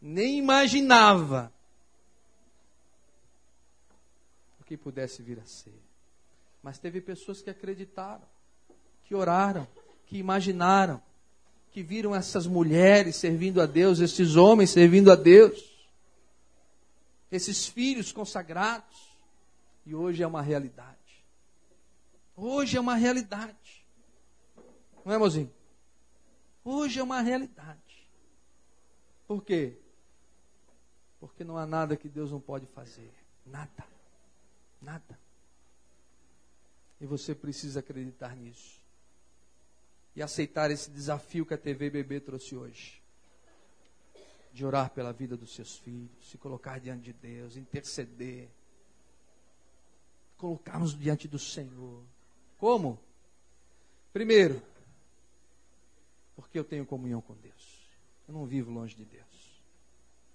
Speaker 1: nem imaginava o que pudesse vir a ser. Mas teve pessoas que acreditaram, que oraram, que imaginaram, que viram essas mulheres servindo a Deus, esses homens servindo a Deus, esses filhos consagrados, e hoje é uma realidade. Hoje é uma realidade. Não é, mozinho? Hoje é uma realidade. Por quê? Porque não há nada que Deus não pode fazer. Nada. Nada. E você precisa acreditar nisso. E aceitar esse desafio que a TV Bebê trouxe hoje. De orar pela vida dos seus filhos, se colocar diante de Deus, interceder. Colocarmos diante do Senhor. Como? Primeiro, porque eu tenho comunhão com Deus. Eu não vivo longe de Deus.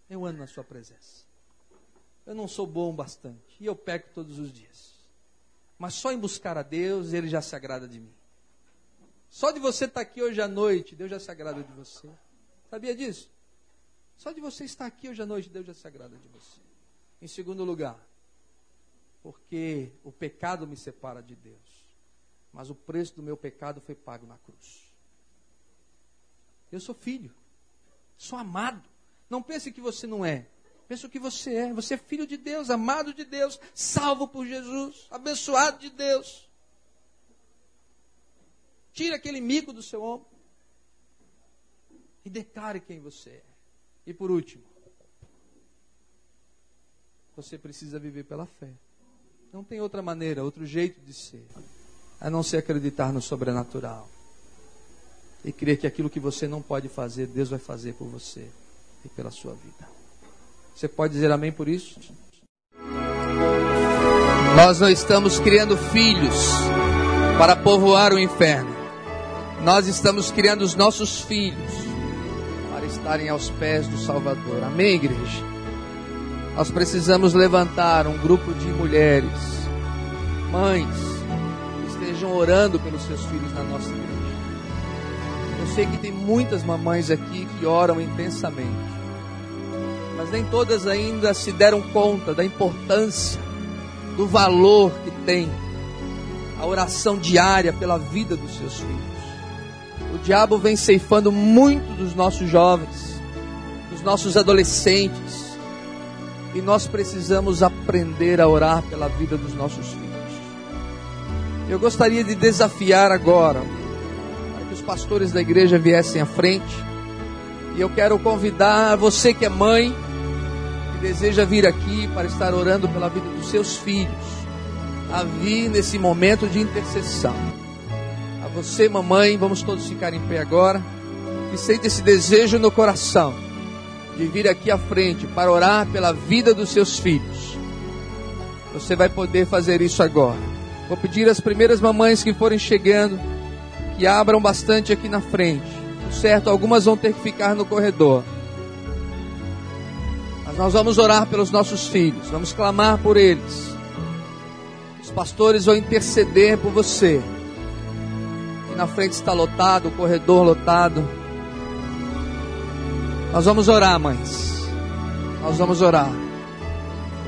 Speaker 1: Eu ando na Sua presença. Eu não sou bom bastante. E eu peco todos os dias. Mas só em buscar a Deus, Ele já se agrada de mim. Só de você estar aqui hoje à noite, Deus já se agrada de você. Sabia disso? Só de você estar aqui hoje à noite, Deus já se agrada de você. Em segundo lugar, porque o pecado me separa de Deus. Mas o preço do meu pecado foi pago na cruz. Eu sou filho, sou amado. Não pense que você não é. Pense o que você é. Você é filho de Deus, amado de Deus, salvo por Jesus, abençoado de Deus. Tire aquele mico do seu ombro e declare quem você é. E por último, você precisa viver pela fé. Não tem outra maneira, outro jeito de ser, a não ser acreditar no sobrenatural e crer que aquilo que você não pode fazer, Deus vai fazer por você e pela sua vida. Você pode dizer amém por isso? Nós não estamos criando filhos para povoar o inferno. Nós estamos criando os nossos filhos para estarem aos pés do Salvador. Amém, igreja? Nós precisamos levantar um grupo de mulheres, mães, que estejam orando pelos seus filhos na nossa igreja. Eu sei que tem muitas mamães aqui que oram intensamente mas nem todas ainda se deram conta da importância, do valor que tem a oração diária pela vida dos seus filhos. O diabo vem ceifando muito dos nossos jovens, dos nossos adolescentes, e nós precisamos aprender a orar pela vida dos nossos filhos. Eu gostaria de desafiar agora, para que os pastores da igreja viessem à frente, e eu quero convidar você que é mãe, deseja vir aqui para estar orando pela vida dos seus filhos, a vir nesse momento de intercessão. A você, mamãe, vamos todos ficar em pé agora, e sente esse desejo no coração de vir aqui à frente para orar pela vida dos seus filhos. Você vai poder fazer isso agora. Vou pedir às primeiras mamães que forem chegando que abram bastante aqui na frente. Certo, algumas vão ter que ficar no corredor. Nós vamos orar pelos nossos filhos, vamos clamar por eles. Os pastores vão interceder por você. E na frente está lotado, o corredor lotado. Nós vamos orar, mães. Nós vamos orar.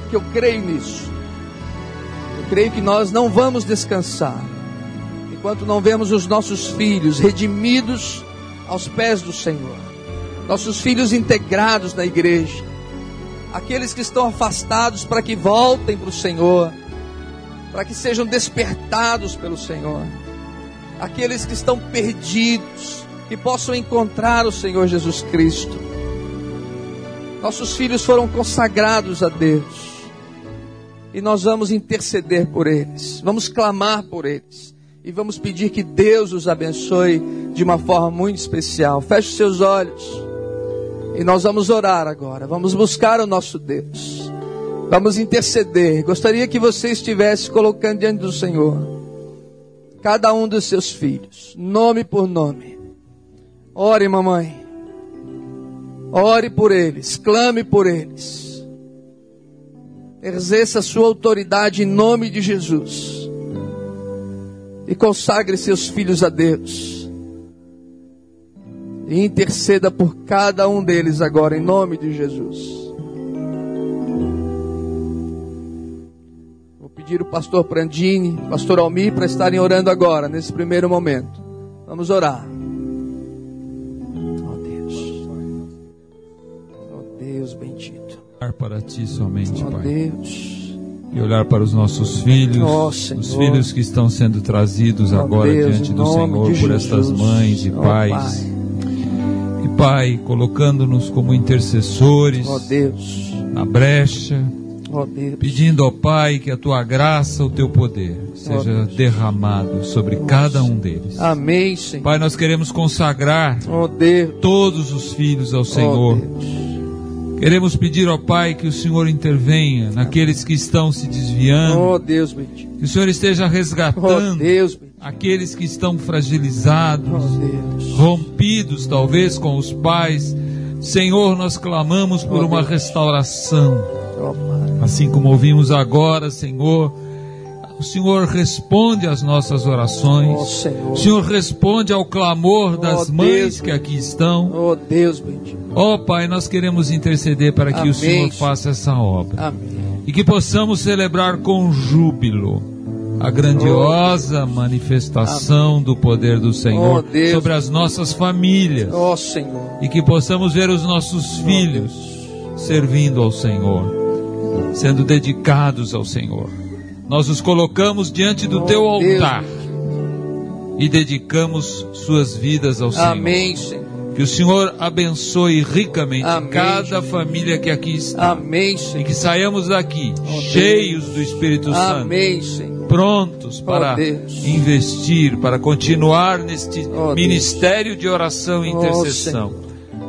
Speaker 1: Porque eu creio nisso. Eu creio que nós não vamos descansar enquanto não vemos os nossos filhos redimidos aos pés do Senhor. Nossos filhos integrados na igreja aqueles que estão afastados para que voltem para o Senhor, para que sejam despertados pelo Senhor, aqueles que estão perdidos, que possam encontrar o Senhor Jesus Cristo. Nossos filhos foram consagrados a Deus e nós vamos interceder por eles, vamos clamar por eles e vamos pedir que Deus os abençoe de uma forma muito especial. Feche seus olhos. E nós vamos orar agora, vamos buscar o nosso Deus, vamos interceder. Gostaria que você estivesse colocando diante do Senhor cada um dos seus filhos, nome por nome. Ore, mamãe, ore por eles, clame por eles, exerça a sua autoridade em nome de Jesus. E consagre seus filhos a Deus E interceda por cada um deles agora, em nome de Jesus. Vou pedir o pastor Prandini, pastor Almir, para estarem orando agora, nesse primeiro momento. Vamos orar. Oh Deus. Oh Deus bendito.
Speaker 2: Olhar para ti somente,
Speaker 1: Oh
Speaker 2: Pai.
Speaker 1: Deus.
Speaker 2: E olhar para os nossos filhos,
Speaker 1: Oh,
Speaker 2: os filhos que estão sendo trazidos
Speaker 1: Oh,
Speaker 2: agora
Speaker 1: Deus,
Speaker 2: diante do Senhor por estas mães e
Speaker 1: Oh,
Speaker 2: pais.
Speaker 1: Pai.
Speaker 2: E Pai, colocando-nos como intercessores
Speaker 1: Oh Deus.
Speaker 2: na brecha,
Speaker 1: Oh Deus.
Speaker 2: pedindo ao Pai que a tua graça, o teu poder seja
Speaker 1: Deus.
Speaker 2: derramado sobre cada um deles.
Speaker 1: Amém, Senhor.
Speaker 2: Pai, nós queremos consagrar
Speaker 1: Oh Deus.
Speaker 2: todos os filhos ao
Speaker 1: Oh,
Speaker 2: Senhor.
Speaker 1: Deus.
Speaker 2: Queremos pedir ao Pai que o Senhor intervenha naqueles que estão se desviando,
Speaker 1: Oh Deus bendito.
Speaker 2: que o Senhor esteja
Speaker 1: Oh
Speaker 2: resgatando
Speaker 1: Deus bendito.
Speaker 2: Aqueles que estão
Speaker 1: Oh
Speaker 2: fragilizados, rompidos talvez com os pais. Senhor, nós clamamos por
Speaker 1: Oh,
Speaker 2: uma restauração.
Speaker 1: Oh.
Speaker 2: Assim como ouvimos agora, Senhor, o Senhor responde às nossas
Speaker 1: Oh
Speaker 2: orações.
Speaker 1: Senhor.
Speaker 2: O Senhor responde ao clamor das
Speaker 1: Oh,
Speaker 2: mães
Speaker 1: Deus.
Speaker 2: que aqui estão.
Speaker 1: Oh Deus bendito.
Speaker 2: Ó Pai, nós queremos interceder para que
Speaker 1: Amém.
Speaker 2: o Senhor faça essa obra
Speaker 1: Amém.
Speaker 2: e que possamos celebrar com júbilo a grandiosa manifestação do poder do Senhor
Speaker 1: Oh, Deus.
Speaker 2: sobre as nossas famílias
Speaker 1: Oh Senhor.
Speaker 2: e que possamos ver os nossos filhos servindo ao Senhor, sendo dedicados ao Senhor. Nós os colocamos diante do
Speaker 1: Oh,
Speaker 2: teu
Speaker 1: Deus.
Speaker 2: altar e dedicamos suas vidas ao Senhor.
Speaker 1: Amém, Senhor.
Speaker 2: Que o Senhor abençoe ricamente
Speaker 1: Amém,
Speaker 2: cada família que aqui está.
Speaker 1: Amém,
Speaker 2: E
Speaker 1: Senhor.
Speaker 2: que saiamos daqui
Speaker 1: Deus.
Speaker 2: cheios do Espírito Santo,
Speaker 1: Amém, Senhor.
Speaker 2: Prontos para
Speaker 1: Deus.
Speaker 2: investir, para continuar neste
Speaker 1: Oh,
Speaker 2: ministério de oração e
Speaker 1: Oh,
Speaker 2: intercessão,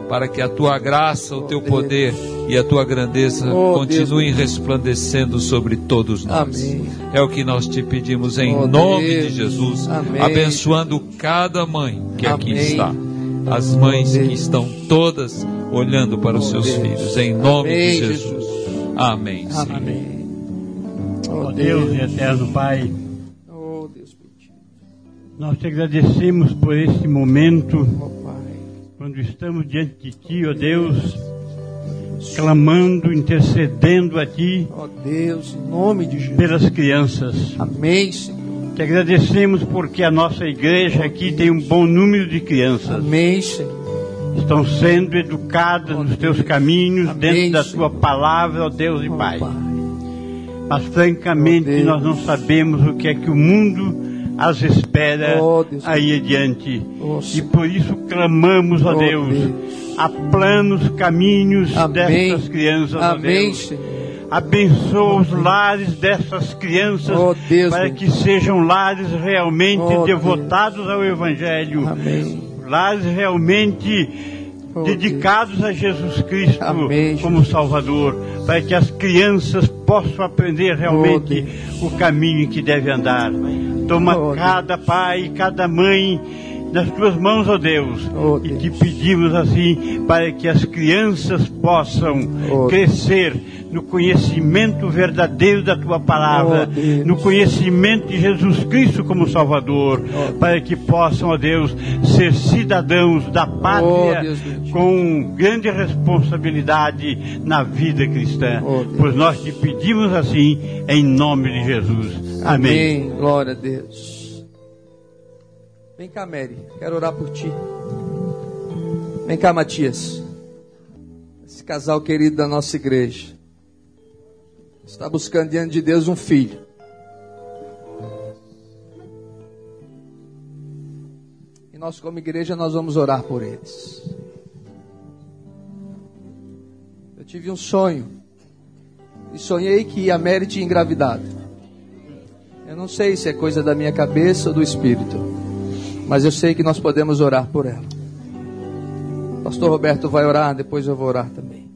Speaker 2: para que a tua graça, o teu
Speaker 1: Deus.
Speaker 2: poder e a tua grandeza
Speaker 1: Oh,
Speaker 2: continuem resplandecendo sobre todos nós.
Speaker 1: Amém.
Speaker 2: É o que nós te pedimos em
Speaker 1: Oh,
Speaker 2: nome
Speaker 1: Deus.
Speaker 2: de Jesus,
Speaker 1: Amém.
Speaker 2: abençoando cada mãe que aqui
Speaker 1: Amém.
Speaker 2: está. As mães
Speaker 1: Oh,
Speaker 2: que
Speaker 1: Deus.
Speaker 2: estão todas olhando para os
Speaker 1: Oh,
Speaker 2: seus
Speaker 1: Deus.
Speaker 2: filhos, em nome de Jesus. Amém. Senhor.
Speaker 1: Amém.
Speaker 3: Ó Deus e eterno Pai,
Speaker 1: Oh Deus bendito.
Speaker 3: nós te agradecemos por este momento,
Speaker 1: Oh Pai.
Speaker 3: quando estamos diante de Ti, ó Deus, clamando, intercedendo a Ti
Speaker 1: Oh Deus, em nome de Jesus.
Speaker 3: pelas crianças.
Speaker 1: Amém, Senhor.
Speaker 3: Te agradecemos porque a nossa igreja aqui tem um bom número de crianças.
Speaker 1: Amém, Senhor.
Speaker 3: Estão sendo educadas nos Teus caminhos,
Speaker 1: Amém,
Speaker 3: dentro da
Speaker 1: Senhor.
Speaker 3: Tua palavra, ó Deus e
Speaker 1: Oh,
Speaker 3: Pai.
Speaker 1: Pai.
Speaker 3: Mas francamente
Speaker 1: Oh,
Speaker 3: nós não sabemos o que é que o mundo as espera
Speaker 1: Oh,
Speaker 3: aí adiante.
Speaker 1: Oh,
Speaker 3: E por isso clamamos, ó
Speaker 1: Oh,
Speaker 3: Deus,
Speaker 1: Deus.
Speaker 3: a planos, caminhos
Speaker 1: Amém.
Speaker 3: destas crianças,
Speaker 1: Amém,
Speaker 3: Deus.
Speaker 1: Senhor.
Speaker 3: Abençoa os lares dessas crianças
Speaker 1: Oh, Deus,
Speaker 3: para que sejam lares realmente
Speaker 1: Oh,
Speaker 3: devotados ao Evangelho.
Speaker 1: Amém.
Speaker 3: Lares realmente dedicados a Jesus Cristo
Speaker 1: Amém,
Speaker 3: como Salvador, para que as crianças possam aprender realmente o caminho que deve andar. Toma
Speaker 1: Oh,
Speaker 3: cada pai, cada mãe nas tuas mãos, ó Deus,
Speaker 1: Oh,
Speaker 3: e
Speaker 1: Deus.
Speaker 3: te pedimos assim para que as crianças possam
Speaker 1: Oh,
Speaker 3: crescer no conhecimento verdadeiro da tua palavra,
Speaker 1: Oh, Deus.
Speaker 3: no conhecimento de Jesus Cristo como Salvador,
Speaker 1: Oh,
Speaker 3: para que possam, ó Deus, ser cidadãos da pátria
Speaker 1: Oh, Deus bendito.
Speaker 3: com grande responsabilidade na vida cristã.
Speaker 1: Deus.
Speaker 3: pois nós te pedimos assim, em nome de Jesus. Amém.
Speaker 1: Amém. Glória a Deus. Vem cá, Mary. Quero orar por ti. Vem cá, Matias. Esse casal querido da nossa igreja está buscando diante de Deus um filho. E nós, como igreja, nós vamos orar por eles. Eu tive um sonho. E sonhei que a Mary tinha engravidado. Eu não sei se é coisa da minha cabeça ou do Espírito, mas eu sei que nós podemos orar por ela. Pastor Roberto vai orar, depois eu vou orar também.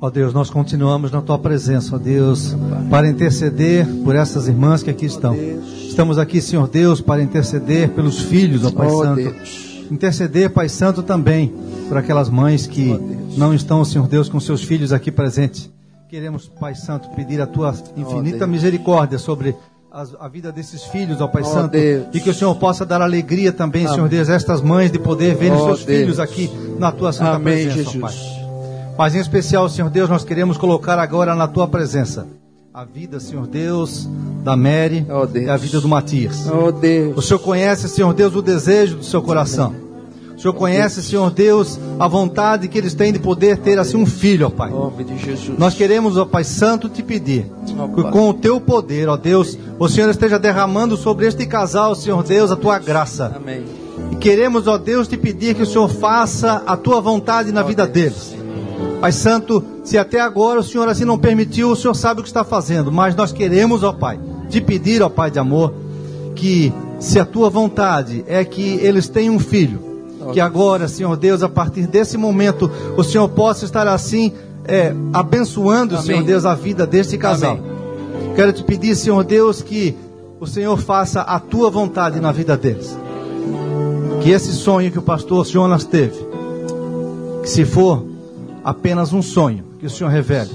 Speaker 4: Ó Deus, nós continuamos na tua presença, ó Deus, para interceder por essas irmãs que aqui estão. Estamos aqui, Senhor Deus, para interceder pelos filhos, ó Pai
Speaker 1: Oh,
Speaker 4: Santo.
Speaker 1: Deus.
Speaker 4: Interceder, Pai Santo, também por aquelas mães que
Speaker 1: Oh,
Speaker 4: não estão, Senhor Deus, com seus filhos aqui presentes. Queremos, Pai Santo, pedir a tua infinita misericórdia sobre a vida desses filhos, ó Pai
Speaker 1: Ó
Speaker 4: Santo,
Speaker 1: Deus.
Speaker 4: e que o Senhor possa dar alegria também,
Speaker 1: Amém.
Speaker 4: Senhor Deus, a estas mães de poder ver os
Speaker 1: Ó
Speaker 4: seus
Speaker 1: Deus.
Speaker 4: filhos aqui na tua santa
Speaker 1: Amém,
Speaker 4: presença, ó Pai.
Speaker 1: Jesus.
Speaker 4: Mas em especial, Senhor Deus, nós queremos colocar agora na tua presença a vida, Senhor Deus, da Mary
Speaker 1: Ó Deus.
Speaker 4: e a vida do Matias.
Speaker 1: Oh
Speaker 4: O
Speaker 1: Deus.
Speaker 4: Senhor conhece, Senhor Deus, o desejo do seu coração. O Senhor conhece, Senhor Deus, a vontade que eles têm de poder ter assim um filho, ó Pai. Nós queremos, ó Pai Santo, te pedir que com o teu poder, ó Deus, o Senhor esteja derramando sobre este casal, Senhor Deus, a tua graça.
Speaker 1: Amém.
Speaker 4: E queremos, ó Deus, te pedir que o Senhor faça a tua vontade na vida deles. Pai Santo, se até agora o Senhor assim não permitiu, o Senhor sabe o que está fazendo, mas nós queremos, ó Pai, te pedir, ó Pai de amor, que se a tua vontade é que eles tenham um filho, que agora, Senhor Deus, a partir desse momento, o Senhor possa estar assim, é, abençoando,
Speaker 1: Amém.
Speaker 4: Senhor Deus, a vida deste casal.
Speaker 1: Amém.
Speaker 4: Quero te pedir, Senhor Deus, que o Senhor faça a tua vontade na vida deles. Que esse sonho que o pastor Jonas teve, que se for apenas um sonho, que o Senhor revele.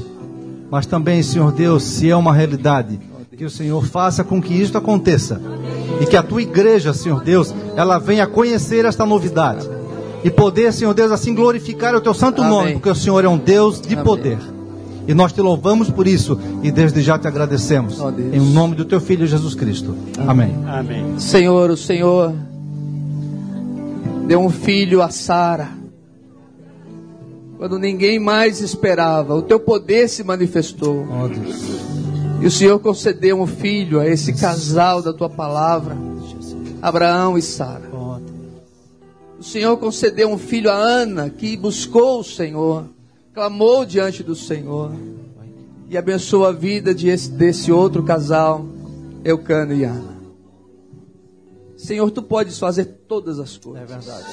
Speaker 4: Mas também, Senhor Deus, se é uma realidade, que o Senhor faça com que isto aconteça. E que a tua igreja, Senhor Deus, ela venha conhecer esta novidade. E poder, Senhor Deus, assim glorificar o teu santo
Speaker 1: Amém.
Speaker 4: nome, porque o Senhor é um Deus de
Speaker 1: Amém.
Speaker 4: poder. E nós te louvamos por isso e desde já te agradecemos.
Speaker 1: Deus.
Speaker 4: Em nome do teu filho Jesus Cristo. Amém.
Speaker 3: Amém.
Speaker 1: Senhor, o Senhor deu um filho a Sara. Quando ninguém mais esperava, o teu poder se manifestou.
Speaker 4: Ó Deus.
Speaker 1: E o Senhor concedeu um filho a esse casal da tua palavra, Abraão e Sara. O Senhor concedeu um filho a Ana, que buscou o Senhor, clamou diante do Senhor e abençoou a vida de esse- desse outro casal, Eucano e Ana. Senhor, tu podes fazer todas as coisas.
Speaker 4: É verdade.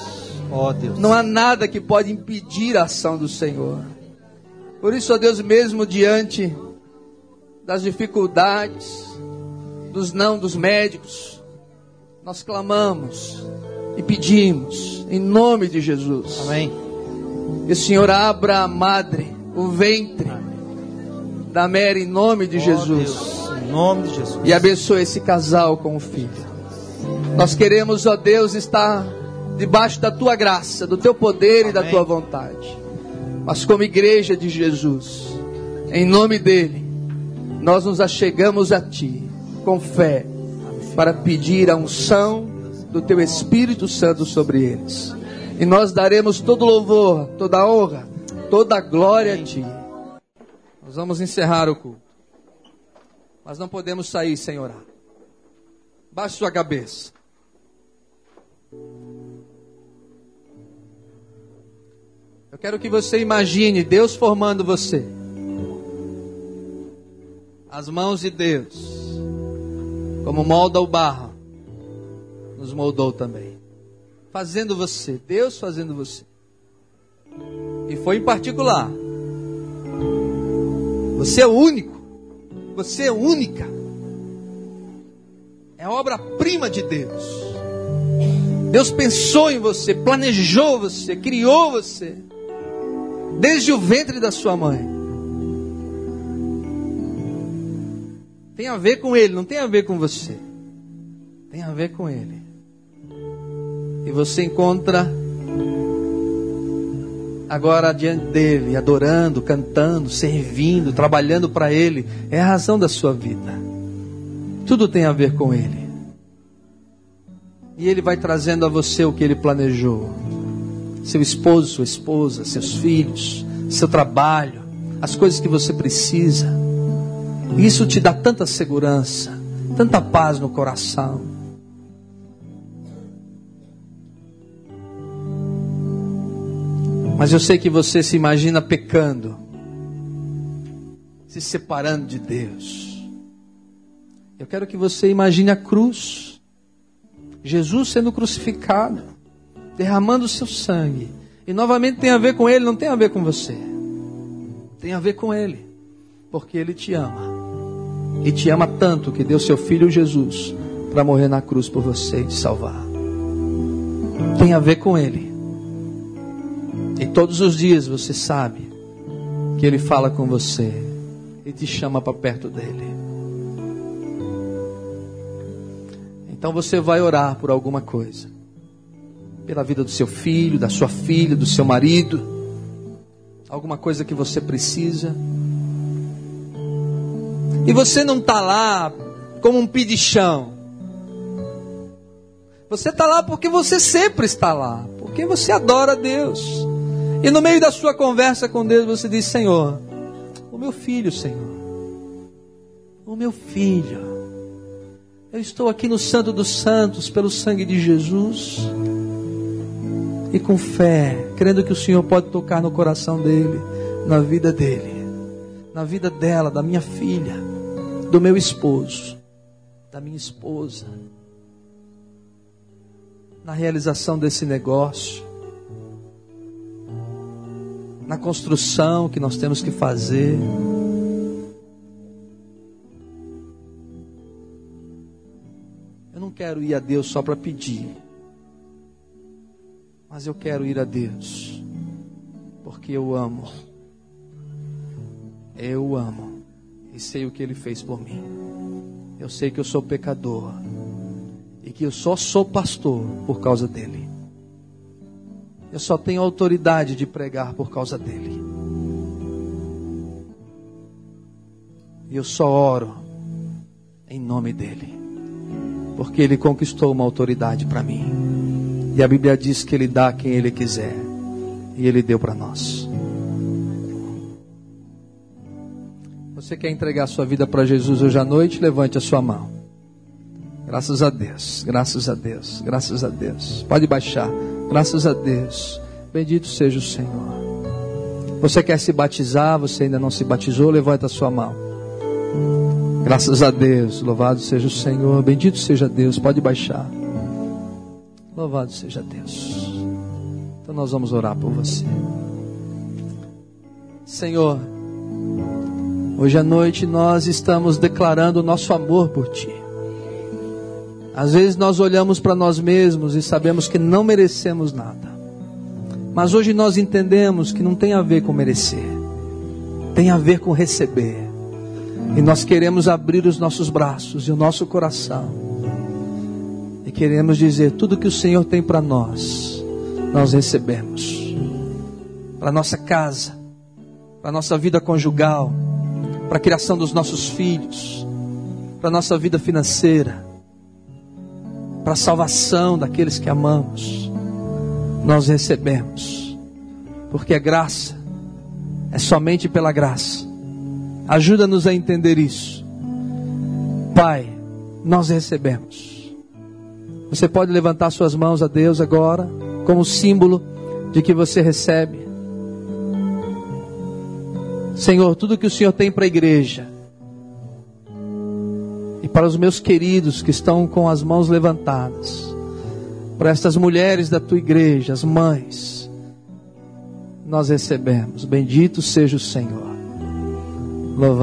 Speaker 4: Ó Deus.
Speaker 1: Não há nada que pode impedir a ação do Senhor. Por isso, ó Deus, mesmo diante das dificuldades, dos não dos médicos, nós clamamos e pedimos em nome de Jesus.
Speaker 4: Amém.
Speaker 1: Que o Senhor abra a madre, o ventre da Mary em nome de
Speaker 4: Ó
Speaker 1: Jesus
Speaker 4: Deus, Em nome de Jesus.
Speaker 1: e abençoe esse casal com o filho. Nós queremos, ó Deus, estar debaixo da tua graça, do teu poder e da
Speaker 4: Amém.
Speaker 1: tua vontade. Mas como igreja de Jesus, em nome dele, nós nos achegamos a ti com fé para pedir a unção do teu Espírito Santo sobre eles. E nós daremos todo louvor, toda honra, toda glória a ti. Nós vamos encerrar o culto. Mas não podemos sair sem orar. Baixe sua cabeça. Eu quero que você imagine Deus formando você. As mãos de Deus, como molda o barro, nos moldou também. Fazendo você, Deus fazendo você. E foi em particular. Você é único. Você é única. É obra-prima de Deus. Deus pensou em você, planejou você, criou você. Desde o ventre da sua mãe. Tem a ver com Ele, não tem a ver com você. Tem a ver com Ele. E você encontra agora diante dele, adorando, cantando, servindo, trabalhando para ele, é a razão da sua vida. Tudo tem a ver com ele. E ele vai trazendo a você o que ele planejou: seu esposo, sua esposa, seus filhos, seu trabalho, as coisas que você precisa. Isso te dá tanta segurança, tanta paz no coração. Mas eu sei que você se imagina pecando, se separando de Deus. Eu quero que você imagine a cruz, Jesus sendo crucificado, derramando o seu sangue. E novamente tem a ver com Ele, não tem a ver com você. Tem a ver com Ele, porque Ele te ama. E te ama tanto que deu seu filho Jesus para morrer na cruz por você e te salvar. Tem a ver com Ele. E todos os dias você sabe que Ele fala com você e te chama para perto dele. Então você vai orar por alguma coisa. Pela vida do seu filho, da sua filha, do seu marido. Alguma coisa que você precisa. E você não está lá como um pedichão. Você está lá porque você sempre está lá. Porque você adora Deus. E no meio da sua conversa com Deus, você diz: Senhor, o meu filho, Senhor. O meu filho. Eu estou aqui no Santo dos Santos pelo sangue de Jesus. E com fé, crendo que o Senhor pode tocar no coração dele, na vida dele, na vida dela, da minha filha, do meu esposo, da minha esposa, na realização desse negócio, na construção que nós temos que fazer. quero ir a Deus só para pedir, mas eu quero ir a Deus porque eu amo. Eu amo e sei o que Ele fez por mim. Eu sei que eu sou pecador e que eu só sou pastor por causa dele. Eu só tenho autoridade de pregar por causa dele. E eu só oro em nome dele porque ele conquistou uma autoridade para mim. E a Bíblia diz que ele dá a quem ele quiser, e ele deu para nós. Você quer entregar sua vida para Jesus hoje à noite? Levante a sua mão. Graças a Deus, graças a Deus, graças a Deus. Pode baixar. Graças a Deus. Bendito seja o Senhor. Você quer se batizar? Você ainda não se batizou? Levante a sua mão. Graças a Deus, louvado seja o Senhor, bendito seja Deus, pode baixar. Louvado seja Deus. Então nós vamos orar por você. Senhor, hoje à noite nós estamos declarando o nosso amor por Ti. Às vezes nós olhamos para nós mesmos e sabemos que não merecemos nada. Mas hoje nós entendemos que não tem a ver com merecer, tem a ver com receber. E nós queremos abrir os nossos braços e o nosso coração. E queremos dizer: tudo que o Senhor tem para nós, nós recebemos. Para nossa casa, para nossa vida conjugal, para a criação dos nossos filhos, para nossa vida financeira, para a salvação daqueles que amamos. Nós recebemos. Porque a graça é somente pela graça Ajuda-nos a entender isso. Pai, nós recebemos. Você pode levantar suas mãos a Deus agora, como símbolo de que você recebe. Senhor, tudo que o Senhor tem para a igreja e para os meus queridos que estão com as mãos levantadas, para estas mulheres da tua igreja, as mães, nós recebemos. Bendito seja o Senhor. Louvado.